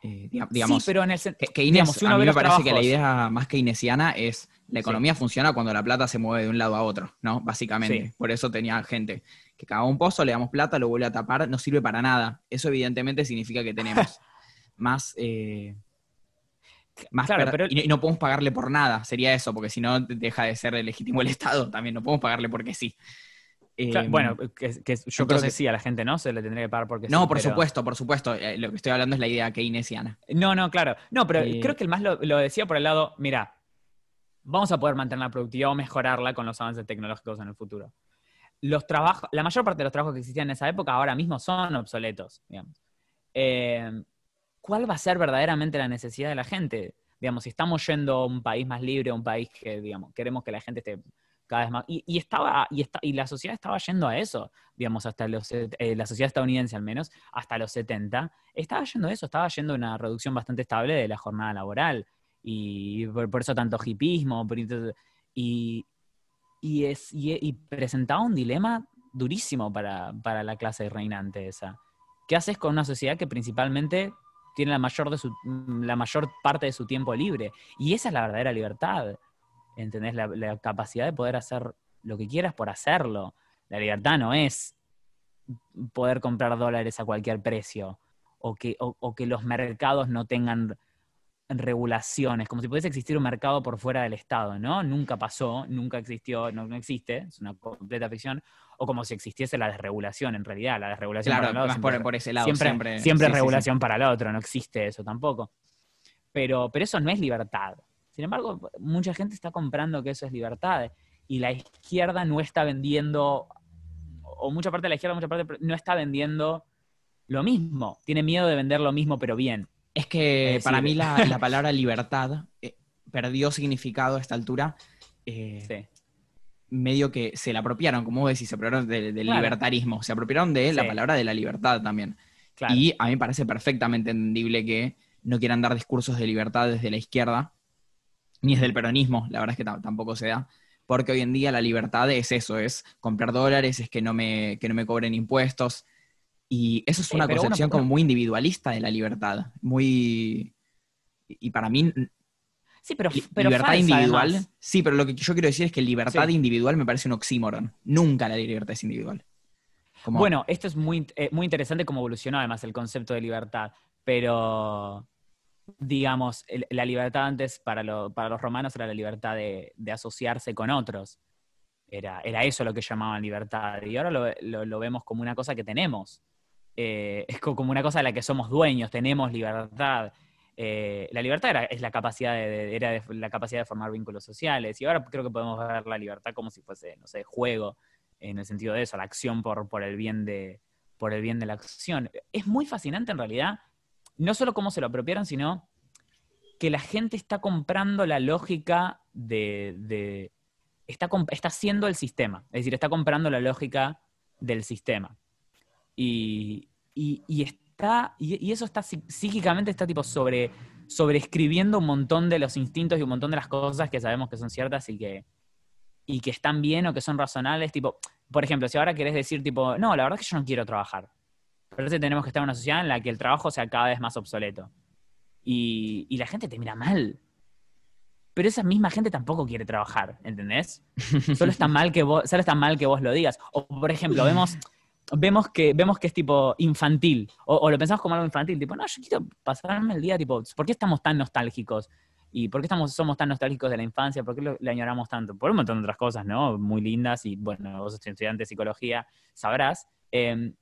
Eh, digamos, sí, pero en el que, digamos, a mí me parece que la idea más keynesiana es la economía funciona cuando la plata se mueve de un lado a otro, ¿no? Básicamente. Por eso tenía gente que cava un pozo, le damos plata, lo vuelve a tapar, no sirve para nada. Eso evidentemente significa que tenemos más... Eh, más y, no podemos pagarle por nada, sería eso, porque si no deja de ser legítimo el Estado también, no podemos pagarle porque sí. Em, bueno, que, yo creo que sí, a la gente no se le tendría que pagar porque No, por supuesto, por supuesto. Eh, lo que estoy hablando es la idea keynesiana. No, no, claro. No, pero eh, creo que el más lo, decía por el lado, mira, vamos a poder mantener la productividad o mejorarla con los avances tecnológicos en el futuro. Los trabajos, la mayor parte de los trabajos que existían en esa época ahora mismo son obsoletos, digamos. Em, ¿Cuál va a ser verdaderamente la necesidad de la gente? Digamos, si estamos yendo a un país más libre, a un país que, digamos, queremos que la gente esté cada vez más. Y, estaba, y, y la sociedad estaba yendo a eso, digamos, hasta los, eh, la sociedad estadounidense al menos, hasta los 70, estaba yendo a eso, estaba yendo a una reducción bastante estable de la jornada laboral. Y por, eso tanto hipismo, y, y, es, y, presentaba un dilema durísimo para, para la clase reinante esa. ¿Qué haces con una sociedad que principalmente tiene la mayor, de su, la mayor parte de su tiempo libre? Y esa es la verdadera libertad. ¿Entendés? La, capacidad de poder hacer lo que quieras por hacerlo. La libertad no es poder comprar dólares a cualquier precio o que, o, que los mercados no tengan regulaciones, como si pudiese existir un mercado por fuera del Estado, ¿no? Nunca pasó, nunca existió, no, no, existe, es una completa ficción, o como si existiese la desregulación en realidad, la desregulación para el otro, siempre, por, ese lado siempre, siempre, regulación para el otro, no existe eso tampoco. Pero, pero eso no es libertad, sin embargo, mucha gente está comprando que eso es libertad y la izquierda no está vendiendo, o mucha parte de la izquierda, mucha parte no está vendiendo lo mismo. Tiene miedo de vender lo mismo, pero bien. Es que para mí la, palabra libertad eh, perdió significado a esta altura. Eh, medio que se la apropiaron, como vos decís, se apropiaron del, libertarismo, se apropiaron de la palabra de la libertad también. Y a mí me parece perfectamente entendible que no quieran dar discursos de libertad desde la izquierda, ni es del peronismo, la verdad es que tampoco se da, porque hoy en día la libertad es eso, es comprar dólares, es que no me, que no me cobren impuestos, y eso es una concepción como muy individualista de la libertad, muy... Y para mí... Sí, pero, libertad individual. Sí, pero lo que yo quiero decir es que libertad individual me parece un oxímoron. Nunca la libertad es individual. Bueno, esto es muy, eh, muy interesante cómo evolucionó además el concepto de libertad, pero digamos, la libertad antes para, para, los romanos era la libertad de, asociarse con otros. Era, era, eso lo que llamaban libertad. Y ahora lo, vemos como una cosa que tenemos. Eh, es como una cosa de la que somos dueños, tenemos libertad. Eh, la libertad era, es la capacidad de, era la capacidad de formar vínculos sociales. Y ahora creo que podemos ver la libertad como si fuese, no sé, juego, en el sentido de eso, la acción por, por, el, bien de, por el bien de la acción. Es muy fascinante en realidad, no solo cómo se lo apropiaron, sino que la gente está comprando la lógica de... está, está haciendo el sistema, es decir, está comprando la lógica del sistema. Y, y está y, eso está psíquicamente está tipo sobre, sobreescribiendo un montón de los instintos y un montón de las cosas que sabemos que son ciertas y que, y que están bien o que son razonables. Tipo, por ejemplo, si ahora querés decir, tipo, no, la verdad es que yo no quiero trabajar. Parece que tenemos que estar en una sociedad en la que el trabajo sea cada vez más obsoleto. Y, y la gente te mira mal. Pero esa misma gente tampoco quiere trabajar, ¿entendés? Solo está mal que vos, solo está mal que vos lo digas. O, por ejemplo, vemos vemos que, vemos que es tipo infantil, o, lo pensamos como algo infantil, tipo, no, yo quiero pasarme el día, tipo, ¿por qué estamos tan nostálgicos? ¿Y por qué estamos, somos tan nostálgicos de la infancia? ¿Por qué le añoramos tanto? Por un montón de otras cosas, ¿no? Muy lindas, y bueno, vos estudiante de psicología, sabrás, em,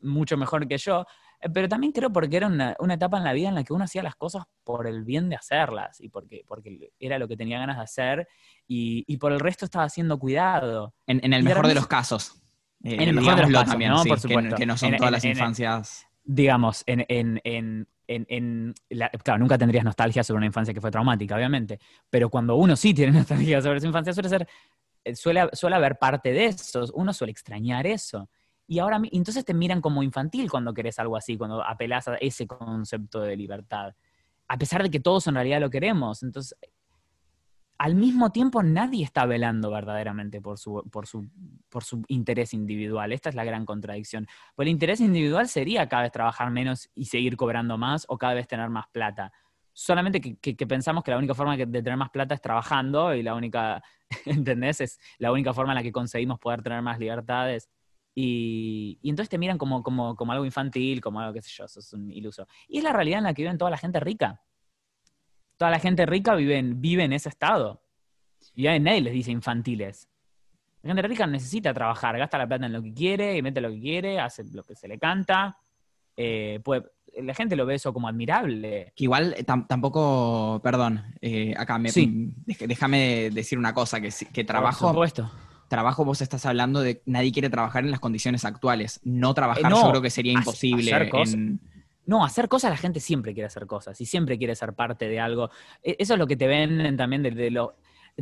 mucho mejor que yo, eh, pero también creo porque era una, etapa en la vida en la que uno hacía las cosas por el bien de hacerlas, y porque, porque era lo que tenía ganas de hacer, y, por el resto estaba haciendo cuidado. En, el mejor de los casos. Eh, en el mejor de los casos, también, ¿no? Por supuesto. Que, no son todas las infancias. digamos, en, claro, nunca tendrías nostalgia sobre una infancia que fue traumática, obviamente, pero cuando uno sí tiene nostalgia sobre su infancia, suele ser, eh, suele, suele haber parte de eso, uno suele extrañar eso. Y ahora, entonces te miran como infantil cuando querés algo así, cuando apelás a ese concepto de libertad. A pesar de que todos en realidad lo queremos. Entonces, al mismo tiempo nadie está velando verdaderamente por su, por su, por su interés individual. Esta es la gran contradicción. Pues el interés individual sería cada vez trabajar menos y seguir cobrando más o cada vez tener más plata. Solamente que, pensamos que la única forma de tener más plata es trabajando y la única, ¿entendés? Es la única forma en la que conseguimos poder tener más libertades. Y, entonces te miran como, como, como algo infantil, como algo, qué sé yo, es un iluso. Y es la realidad en la que viven toda la gente rica toda la gente rica vive en, vive en ese estado. Y a nadie les dice infantiles. La gente rica necesita trabajar, gasta la plata en lo que quiere, y mete lo que quiere, hace lo que se le canta. Eh, la gente lo ve eso como admirable. Que igual eh, tampoco, perdón, eh, acá me, déjame decir una cosa, que, que trabajo... Por supuesto. Trabajo, vos estás hablando de nadie quiere trabajar en las condiciones actuales. No trabajar yo creo que sería imposible en, no, hacer cosas, la gente siempre quiere hacer cosas y siempre quiere ser parte de algo. E, eso es lo que te ven también de, lo...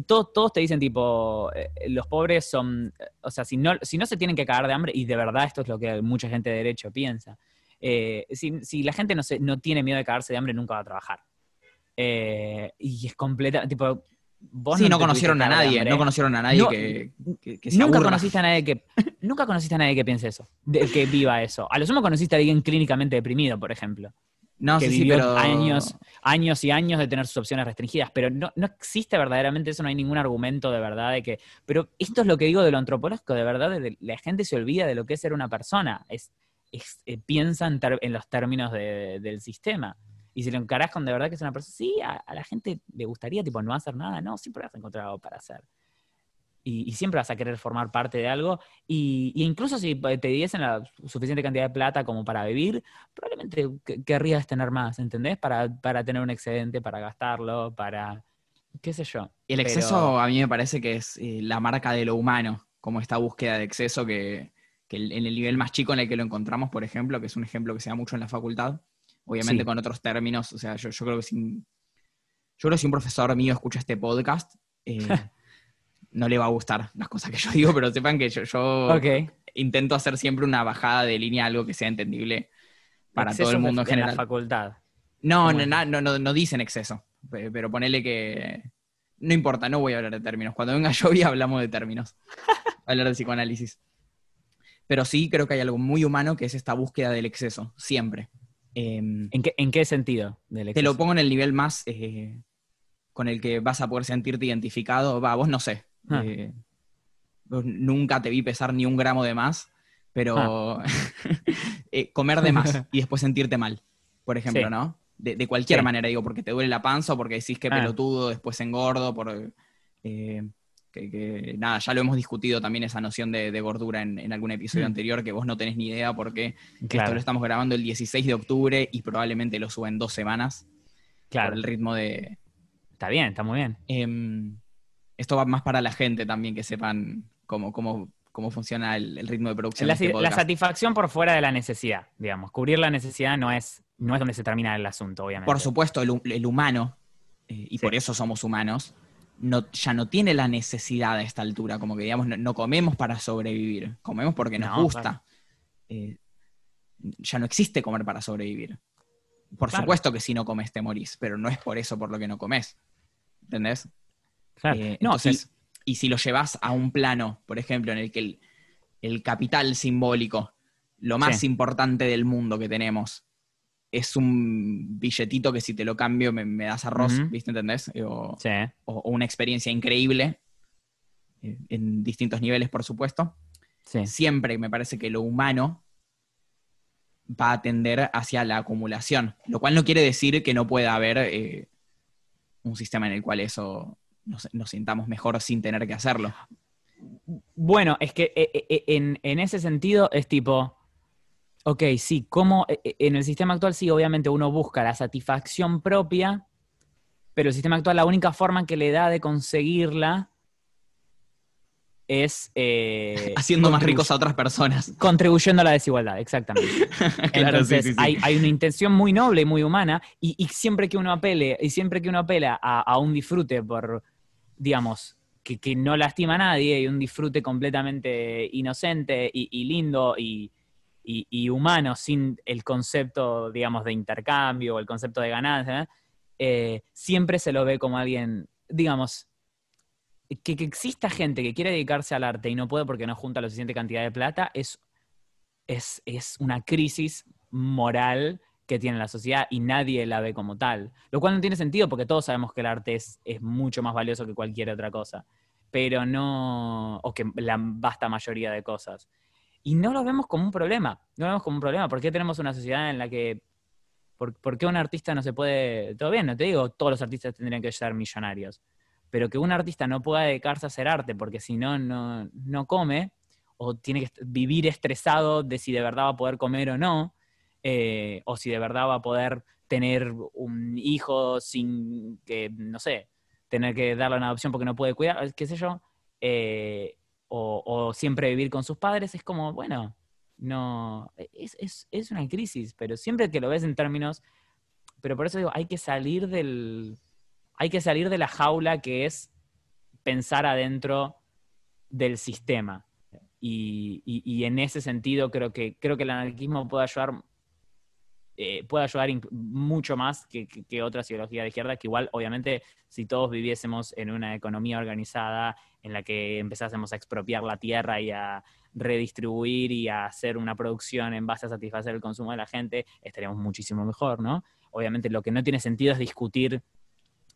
Todos, todos, te dicen tipo, eh, los pobres son, o sea, si no, si no se tienen que cagar de hambre, y de verdad esto es lo que mucha gente de derecho piensa, eh, si, la gente no, se, no tiene miedo de cagarse de hambre, nunca va a trabajar. Eh, y es completa, tipo, sí, no, conocieron a nadie, no conocieron a nadie que, nunca conociste a nadie que nunca conociste a nadie que piense eso, que viva eso. A lo sumo conociste a alguien clínicamente deprimido, por ejemplo. No, que vivió años, años y años de tener sus opciones restringidas, pero no, existe verdaderamente eso, no hay ningún argumento de verdad de que. Pero esto es lo que digo de lo antropológico, de verdad, la gente se olvida de lo que es ser una persona, es, eh, piensa en, los términos del sistema. Y si lo encarás con de verdad que es una persona, sí, a, la gente le gustaría, tipo, no hacer nada, no, siempre vas a encontrar algo para hacer. Y, siempre vas a querer formar parte de algo. Y, incluso si te diesen la suficiente cantidad de plata como para vivir, probablemente querrías tener más, ¿entendés? Para, para tener un excedente, para gastarlo, para qué sé yo. Y el exceso a mí me parece que es eh, la marca de lo humano, como esta búsqueda de exceso que, que, en el nivel más chico en el que lo encontramos, por ejemplo, que es un ejemplo que se da mucho en la facultad, obviamente con otros términos. O sea, yo, creo que si, yo creo que si un profesor mío escucha este podcast, eh, no le va a gustar las cosas que yo digo, pero sepan que yo, intento hacer siempre una bajada de línea, algo que sea entendible para todo el mundo en general. En la facultad. No, no, no, no, no dicen exceso, pero ponele que... No importa, no voy a hablar de términos. Cuando venga Jovi hablamos de términos. hablar de psicoanálisis. Pero sí creo que hay algo muy humano que es esta búsqueda del exceso, siempre. Em, ¿En, qué, sentido? te lo pongo en el nivel más eh, con el que vas a poder sentirte identificado. Va, vos no sé. Ah. Eh, nunca te vi pesar ni un gramo de más, pero ah. eh, comer de más y después sentirte mal, por ejemplo, ¿no? de, cualquier Sí. manera, digo, porque te duele la panza o porque decís que Ah. pelotudo, después engordo, por... eh, que, que, nada, ya lo hemos discutido también esa noción de, de gordura en, en algún episodio Mm. anterior que vos no tenés ni idea porque esto Claro, lo estamos grabando el 16 de octubre y probablemente lo suba en dos semanas claro. por el ritmo de... Está bien, está muy bien. em, esto va más para la gente también, que sepan cómo, cómo, cómo funciona el, el ritmo de producción La, de este la satisfacción por fuera de la necesidad, digamos. Cubrir la necesidad no es, no es donde se termina el asunto, obviamente. Por supuesto, el, el humano, eh, y Sí. por eso somos humanos, no, ya no tiene la necesidad a esta altura, como que digamos, no, no comemos para sobrevivir, comemos porque nos No, gusta. claro. Eh, ya no existe comer para sobrevivir. Por Claro. supuesto que si no comes te morís, pero no es por eso por lo que no comes. ¿Entendés? Claro. Eh, no, entonces, y, si lo llevas a un plano, por ejemplo, en el que el, el capital simbólico, lo más Sí. importante del mundo que tenemos, es un billetito que si te lo cambio me, me das arroz. ¿viste? ¿Entendés? O, sí, o- o una experiencia increíble, eh, en distintos niveles, por supuesto. sí. Siempre me parece que lo humano va a tender hacia la acumulación, lo cual no quiere decir que no pueda haber eh, un sistema en el cual eso nos, nos sintamos mejor sin tener que hacerlo. Bueno, es que eh, en, en ese sentido es tipo, ok, sí, como en el sistema actual sí, obviamente uno busca la satisfacción propia, pero el sistema actual la única forma que le da de conseguirla es... eh, Haciendo más ricos a otras personas. Contribuyendo a la desigualdad, exactamente. Claro, Entonces, sí, sí, sí. Hay, hay una intención muy noble y muy humana, y, y siempre que uno apele, y siempre que uno apela a, a un disfrute por, digamos, que, que no lastima a nadie, y un disfrute completamente inocente y, y lindo y, y- y humano, sin el concepto, digamos, de intercambio o el concepto de ganancia, eh, siempre se lo ve como alguien, digamos, que, que exista gente que quiere dedicarse al arte y no puede porque no junta la suficiente cantidad de plata, es es, es una crisis moral que tiene la sociedad y nadie la ve como tal. Lo cual no tiene sentido porque todos sabemos que el arte es, es mucho más valioso que cualquier otra cosa, pero no, o que la vasta mayoría de cosas. Y no lo vemos como un problema, no lo vemos como un problema. ¿Por qué tenemos una sociedad en la que, por, por qué un artista no se puede, todo bien, no te digo, todos los artistas tendrían que ser millonarios, pero que un artista no pueda dedicarse a hacer arte porque si no, no, come, o tiene que vivir estresado de si de verdad va a poder comer o no, eh, o si de verdad va a poder tener un hijo sin que, no sé, tener que darle una adopción porque no puede cuidar, qué sé yo, eh, o, siempre vivir con sus padres, es como, bueno, no, es, es- es una crisis, pero siempre que lo ves en términos, pero por eso digo, hay que salir del, hay que salir de la jaula que es pensar adentro del sistema. Y, y- en ese sentido creo que, creo que el anarquismo puede ayudar, eh, puede ayudar mucho más que, que, que otras ideologías de izquierda, que igual, obviamente, si todos viviésemos en una economía organizada en la que empezásemos a expropiar la tierra y a redistribuir y a hacer una producción en base a satisfacer el consumo de la gente, estaríamos muchísimo mejor, ¿no? Obviamente lo que no tiene sentido es discutir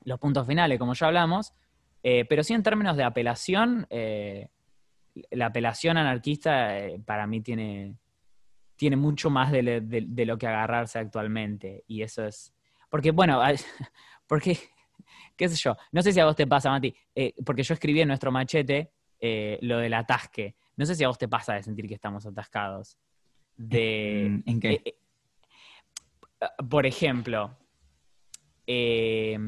los puntos finales, como ya hablamos, eh, pero sí en términos de apelación, eh, la apelación anarquista eh, para mí tiene, tiene mucho más de, de- de lo que agarrarse actualmente. Y eso es. Porque, bueno, porque, qué sé yo, no sé si a vos te pasa, Mati, eh, porque yo escribí en nuestro machete eh, lo del atasque. No sé si a vos te pasa de sentir que estamos atascados. De, ¿En- qué? eh, por ejemplo, eh,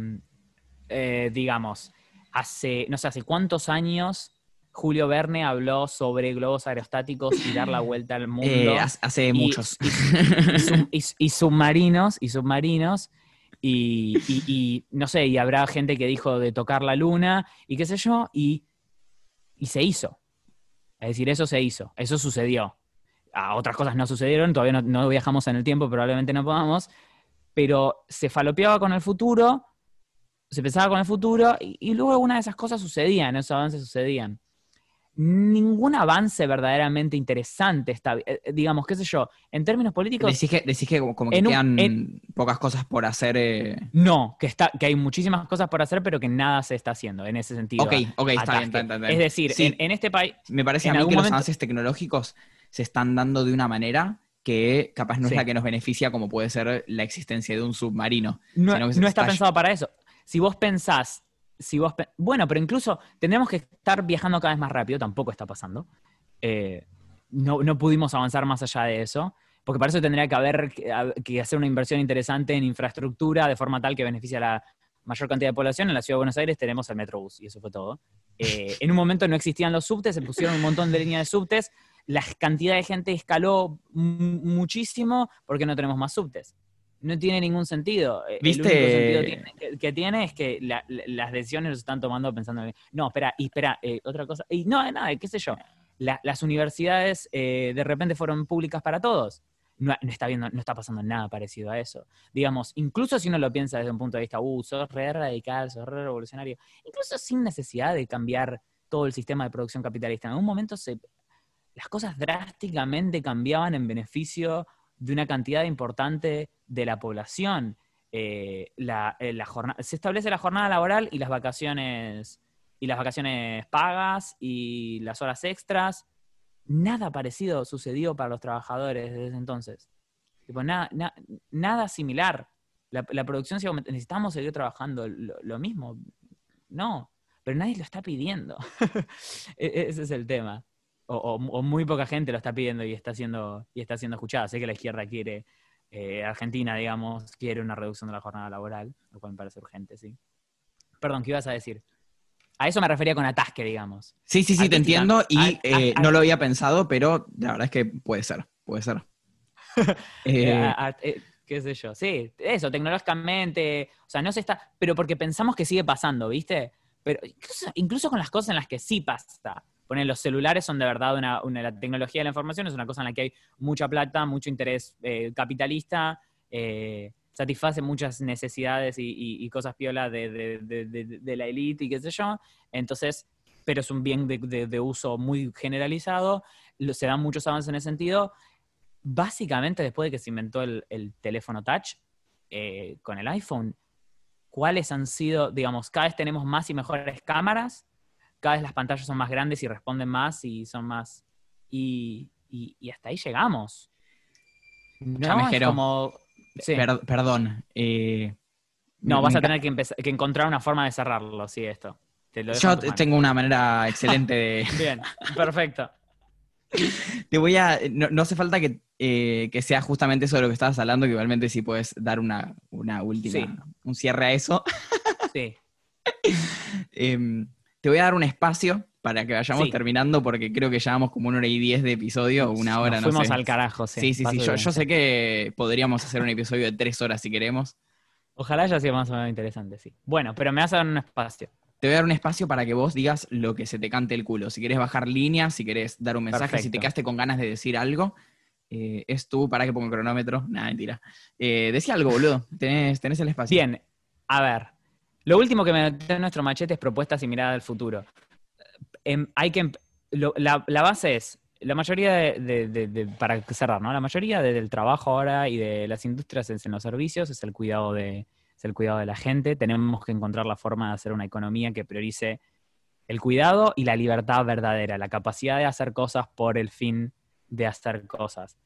digamos, hace, no sé, hace cuántos años Julio Verne habló sobre globos aerostáticos y dar la vuelta al mundo. Eh, hace y- muchos. y, sub- y- y submarinos, y submarinos, y, y- y, no sé, y habrá gente que dijo de tocar la luna, y qué sé yo, y, y se hizo. Es decir, eso se hizo, eso sucedió. Otras cosas no sucedieron, todavía no, no viajamos en el tiempo, probablemente no podamos, pero se falopeaba con el futuro, se pensaba con el futuro, y, y luego algunas de esas cosas sucedían, esos avances sucedían. Ningún avance verdaderamente interesante está, eh, digamos, qué sé yo, en términos políticos, Decís que, decís que como, que un- quedan en- pocas cosas por hacer. eh, no, que, está, que hay muchísimas cosas por hacer, pero que nada se está haciendo en ese sentido. Ok, ok, está bien, está bien, está bien. Es decir, Sí. en, en este país, Me parece a mí que los avances tecnológicos se están dando de una manera que capaz no Sí. es la que nos beneficia como puede ser la existencia de un submarino. No, sino que se no está está- pensado para eso. Si vos pensás, si vos bueno, pero incluso tendremos que estar viajando cada vez más rápido, tampoco está pasando. Eh, no, no pudimos avanzar más allá de eso, porque para eso tendría que haber que, hacer una inversión interesante en infraestructura de forma tal que beneficie a la mayor cantidad de población. En la ciudad de Buenos Aires tenemos el Metrobús y eso fue todo. Eh, en un momento no existían los subtes, se pusieron un montón de líneas de subtes, la cantidad de gente escaló muchísimo porque no tenemos más subtes. No tiene ningún sentido. Eh, ¿Viste? El único sentido tiene- que, que tiene es que la- la- las decisiones los están tomando pensando en, no, espera, y espera, eh, otra cosa. Y no, nada, qué sé yo. La- las universidades eh, de repente fueron públicas para todos. No, no está viendo, no está pasando nada parecido a eso. Digamos, incluso si uno lo piensa desde un punto de vista, uh, sos re radical, sos re revolucionario, incluso sin necesidad de cambiar todo el sistema de producción capitalista. En algún momento se, las cosas drásticamente cambiaban en beneficio de una cantidad importante de la población. Eh, la, eh, se establece la jornada laboral y las vacaciones y las vacaciones pagas y las horas extras. Nada parecido sucedió para los trabajadores desde entonces. Tipo, na- na- nada similar. La, producción sigue aument- necesitamos seguir trabajando lo, lo mismo. No, pero nadie lo está pidiendo. E- Ese es el tema. O, o- o muy poca gente lo está pidiendo y está siendo, y está siendo escuchada. Sé que la izquierda quiere, eh, Argentina, digamos, quiere una reducción de la jornada laboral, lo cual me parece urgente, sí. Perdón, ¿qué ibas a decir? A eso me refería con atasque, digamos. Sí, sí, sí, te entiendo y eh, no lo había pensado, pero la verdad es que puede ser, puede ser. Eh, eh, qué sé yo. Sí, eso, tecnológicamente. O sea, no se está. Pero porque pensamos que sigue pasando, ¿viste? Pero incluso, incluso con las cosas en las que sí pasa. Poner los celulares son de verdad una, La tecnología de la información es una cosa en la que hay mucha plata, mucho interés eh, capitalista. eh, satisface muchas necesidades y, cosas piola de, de- la élite y qué sé yo. Entonces, pero es un bien de, uso muy generalizado. Se dan muchos avances en ese sentido básicamente después de que se inventó el, el teléfono touch eh, con el iPhone, ¿cuáles han sido, digamos, cada vez tenemos más y mejores cámaras, cada vez las pantallas son más grandes y responden más y son más... Y, y- y hasta ahí llegamos. No, es como... sí. per- perdón. eh, No, vas a tener que, que encontrar una forma de cerrarlo, sí, esto. Te lo dejo Yo tengo una manera excelente de... Bien, perfecto. Te voy a... No, no hace falta que, eh, que sea justamente eso de lo que estabas hablando, que igualmente sí puedes dar una, una última... Sí. Un cierre a eso. Sí, Em, te voy a dar un espacio para que vayamos Sí. terminando, porque creo que llevamos como una hora y diez de episodio, una hora, Nos no fuimos sé. al carajo, sí. Sí, sí, sí. Yo, sé que podríamos hacer un episodio de tres horas si queremos. Ojalá haya sido más o menos interesante, sí. Bueno, pero me vas a dar un espacio. Te voy a dar un espacio para que vos digas lo que se te cante el culo. Si querés bajar líneas, si querés dar un mensaje, si te quedaste con ganas de decir algo, eh, es tú, para que ponga el cronómetro. Nada, mentira. Eh, decí algo, boludo. Tenés, tenés el espacio. Bien, a ver. Lo último que me metió en nuestro machete es propuestas y mirada al futuro. Em, hay que, emp- lo- la, base es, la mayoría de, de- para cerrar, ¿no? La mayoría de- del trabajo ahora y de las industrias es en los servicios, es el cuidado de, es el cuidado de la gente. Tenemos que encontrar la forma de hacer una economía que priorice el cuidado y la libertad verdadera, la capacidad de hacer cosas por el fin de hacer cosas.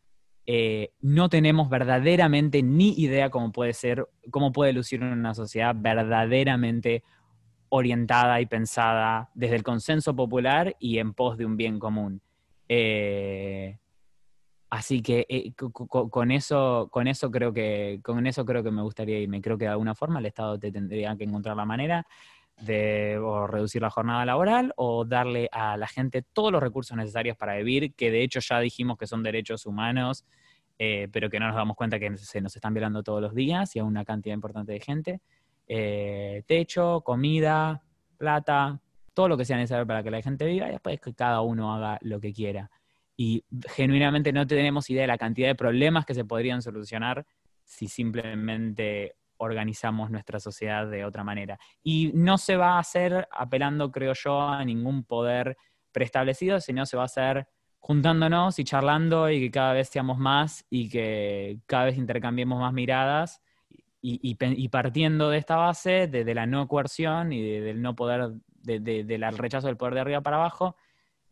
Eh, no tenemos verdaderamente ni idea cómo puede ser, cómo puede lucir una sociedad verdaderamente orientada y pensada desde el consenso popular y en pos de un bien común. Eh, así que eh, co- co- con eso, con eso creo que, con eso creo que me gustaría irme. Creo que de alguna forma el Estado te tendría que encontrar la manera de o reducir la jornada laboral o darle a la gente todos los recursos necesarios para vivir, que de hecho ya dijimos que son derechos humanos, eh, pero que no nos damos cuenta que se nos están violando todos los días y a una cantidad importante de gente. Eh, techo, comida, plata, todo lo que sea necesario para que la gente viva y después que cada uno haga lo que quiera. Y genuinamente no tenemos idea de la cantidad de problemas que se podrían solucionar si simplemente organizamos nuestra sociedad de otra manera. Y no se va a hacer apelando, creo yo, a ningún poder preestablecido, sino se va a hacer juntándonos y charlando y que cada vez seamos más y que cada vez intercambiemos más miradas y, partiendo de esta base, de, la no coerción y de- del no poder, de- de- del rechazo del poder de arriba para abajo,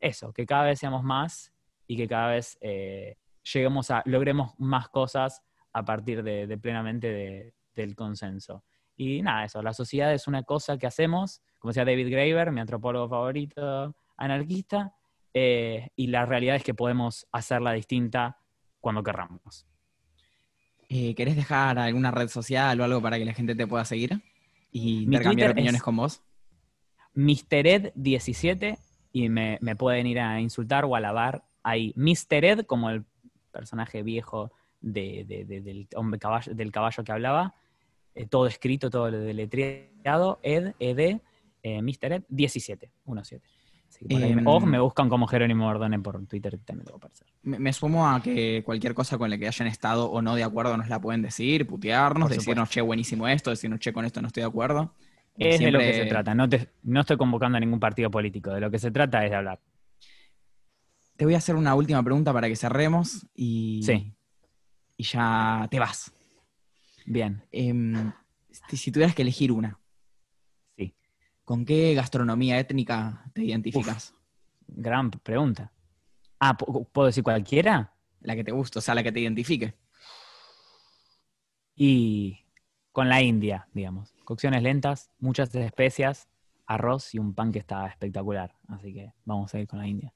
eso, que cada vez seamos más y que cada vez eh, lleguemos a, logremos más cosas a partir de, plenamente del consenso. Y nada, eso, la sociedad es una cosa que hacemos, como decía David Graeber, mi antropólogo favorito, anarquista, eh, y la realidad es que podemos hacerla distinta cuando querramos. Eh, ¿Querés dejar alguna red social o algo para que la gente te pueda seguir y intercambiar opiniones con vos? MrEd17 y me, pueden ir a insultar o alabar ahí. Mr. Ed, como el personaje viejo del, hombre caballo, del caballo que hablaba, eh, todo escrito, todo deletreado, Ed, Ed, eh, Mr. Ed 17, 17. Em, o me buscan como Jerónimo Ordone por Twitter, también lo aparecer. Me, me, sumo a que cualquier cosa con la que hayan estado o no de acuerdo nos la pueden decir, putearnos, decirnos, che, buenísimo esto, decirnos, che, con esto no estoy de acuerdo. Es de lo que se trata. No, no estoy convocando a ningún partido político. De lo que se trata es de hablar. Te voy a hacer una última pregunta para que cerremos y, sí. y ya te vas. Bien. Em, si tuvieras que elegir una, sí. ¿con qué gastronomía étnica te identificas? gran pregunta. Ah, ¿puedo decir cualquiera? La que te guste, o sea, la que te identifique. Y con la India, digamos. Cocciones lentas, muchas especias, arroz y un pan que está espectacular. Así que vamos a ir con la India.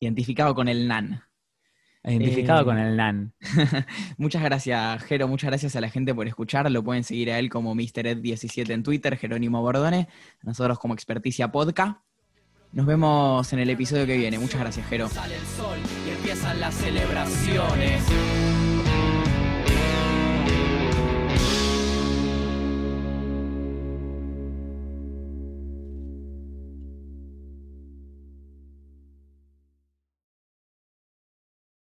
Identificado con el nan. Identificado eh, con el nan. muchas gracias, Jero. Muchas gracias a la gente por escuchar. Lo pueden seguir a él como MrEd17 en Twitter, Jerónimo Bordone. Nosotros como Experticia Podcast. Nos vemos en el episodio que viene. Muchas gracias, Jero. Sale el sol y empiezan las celebraciones.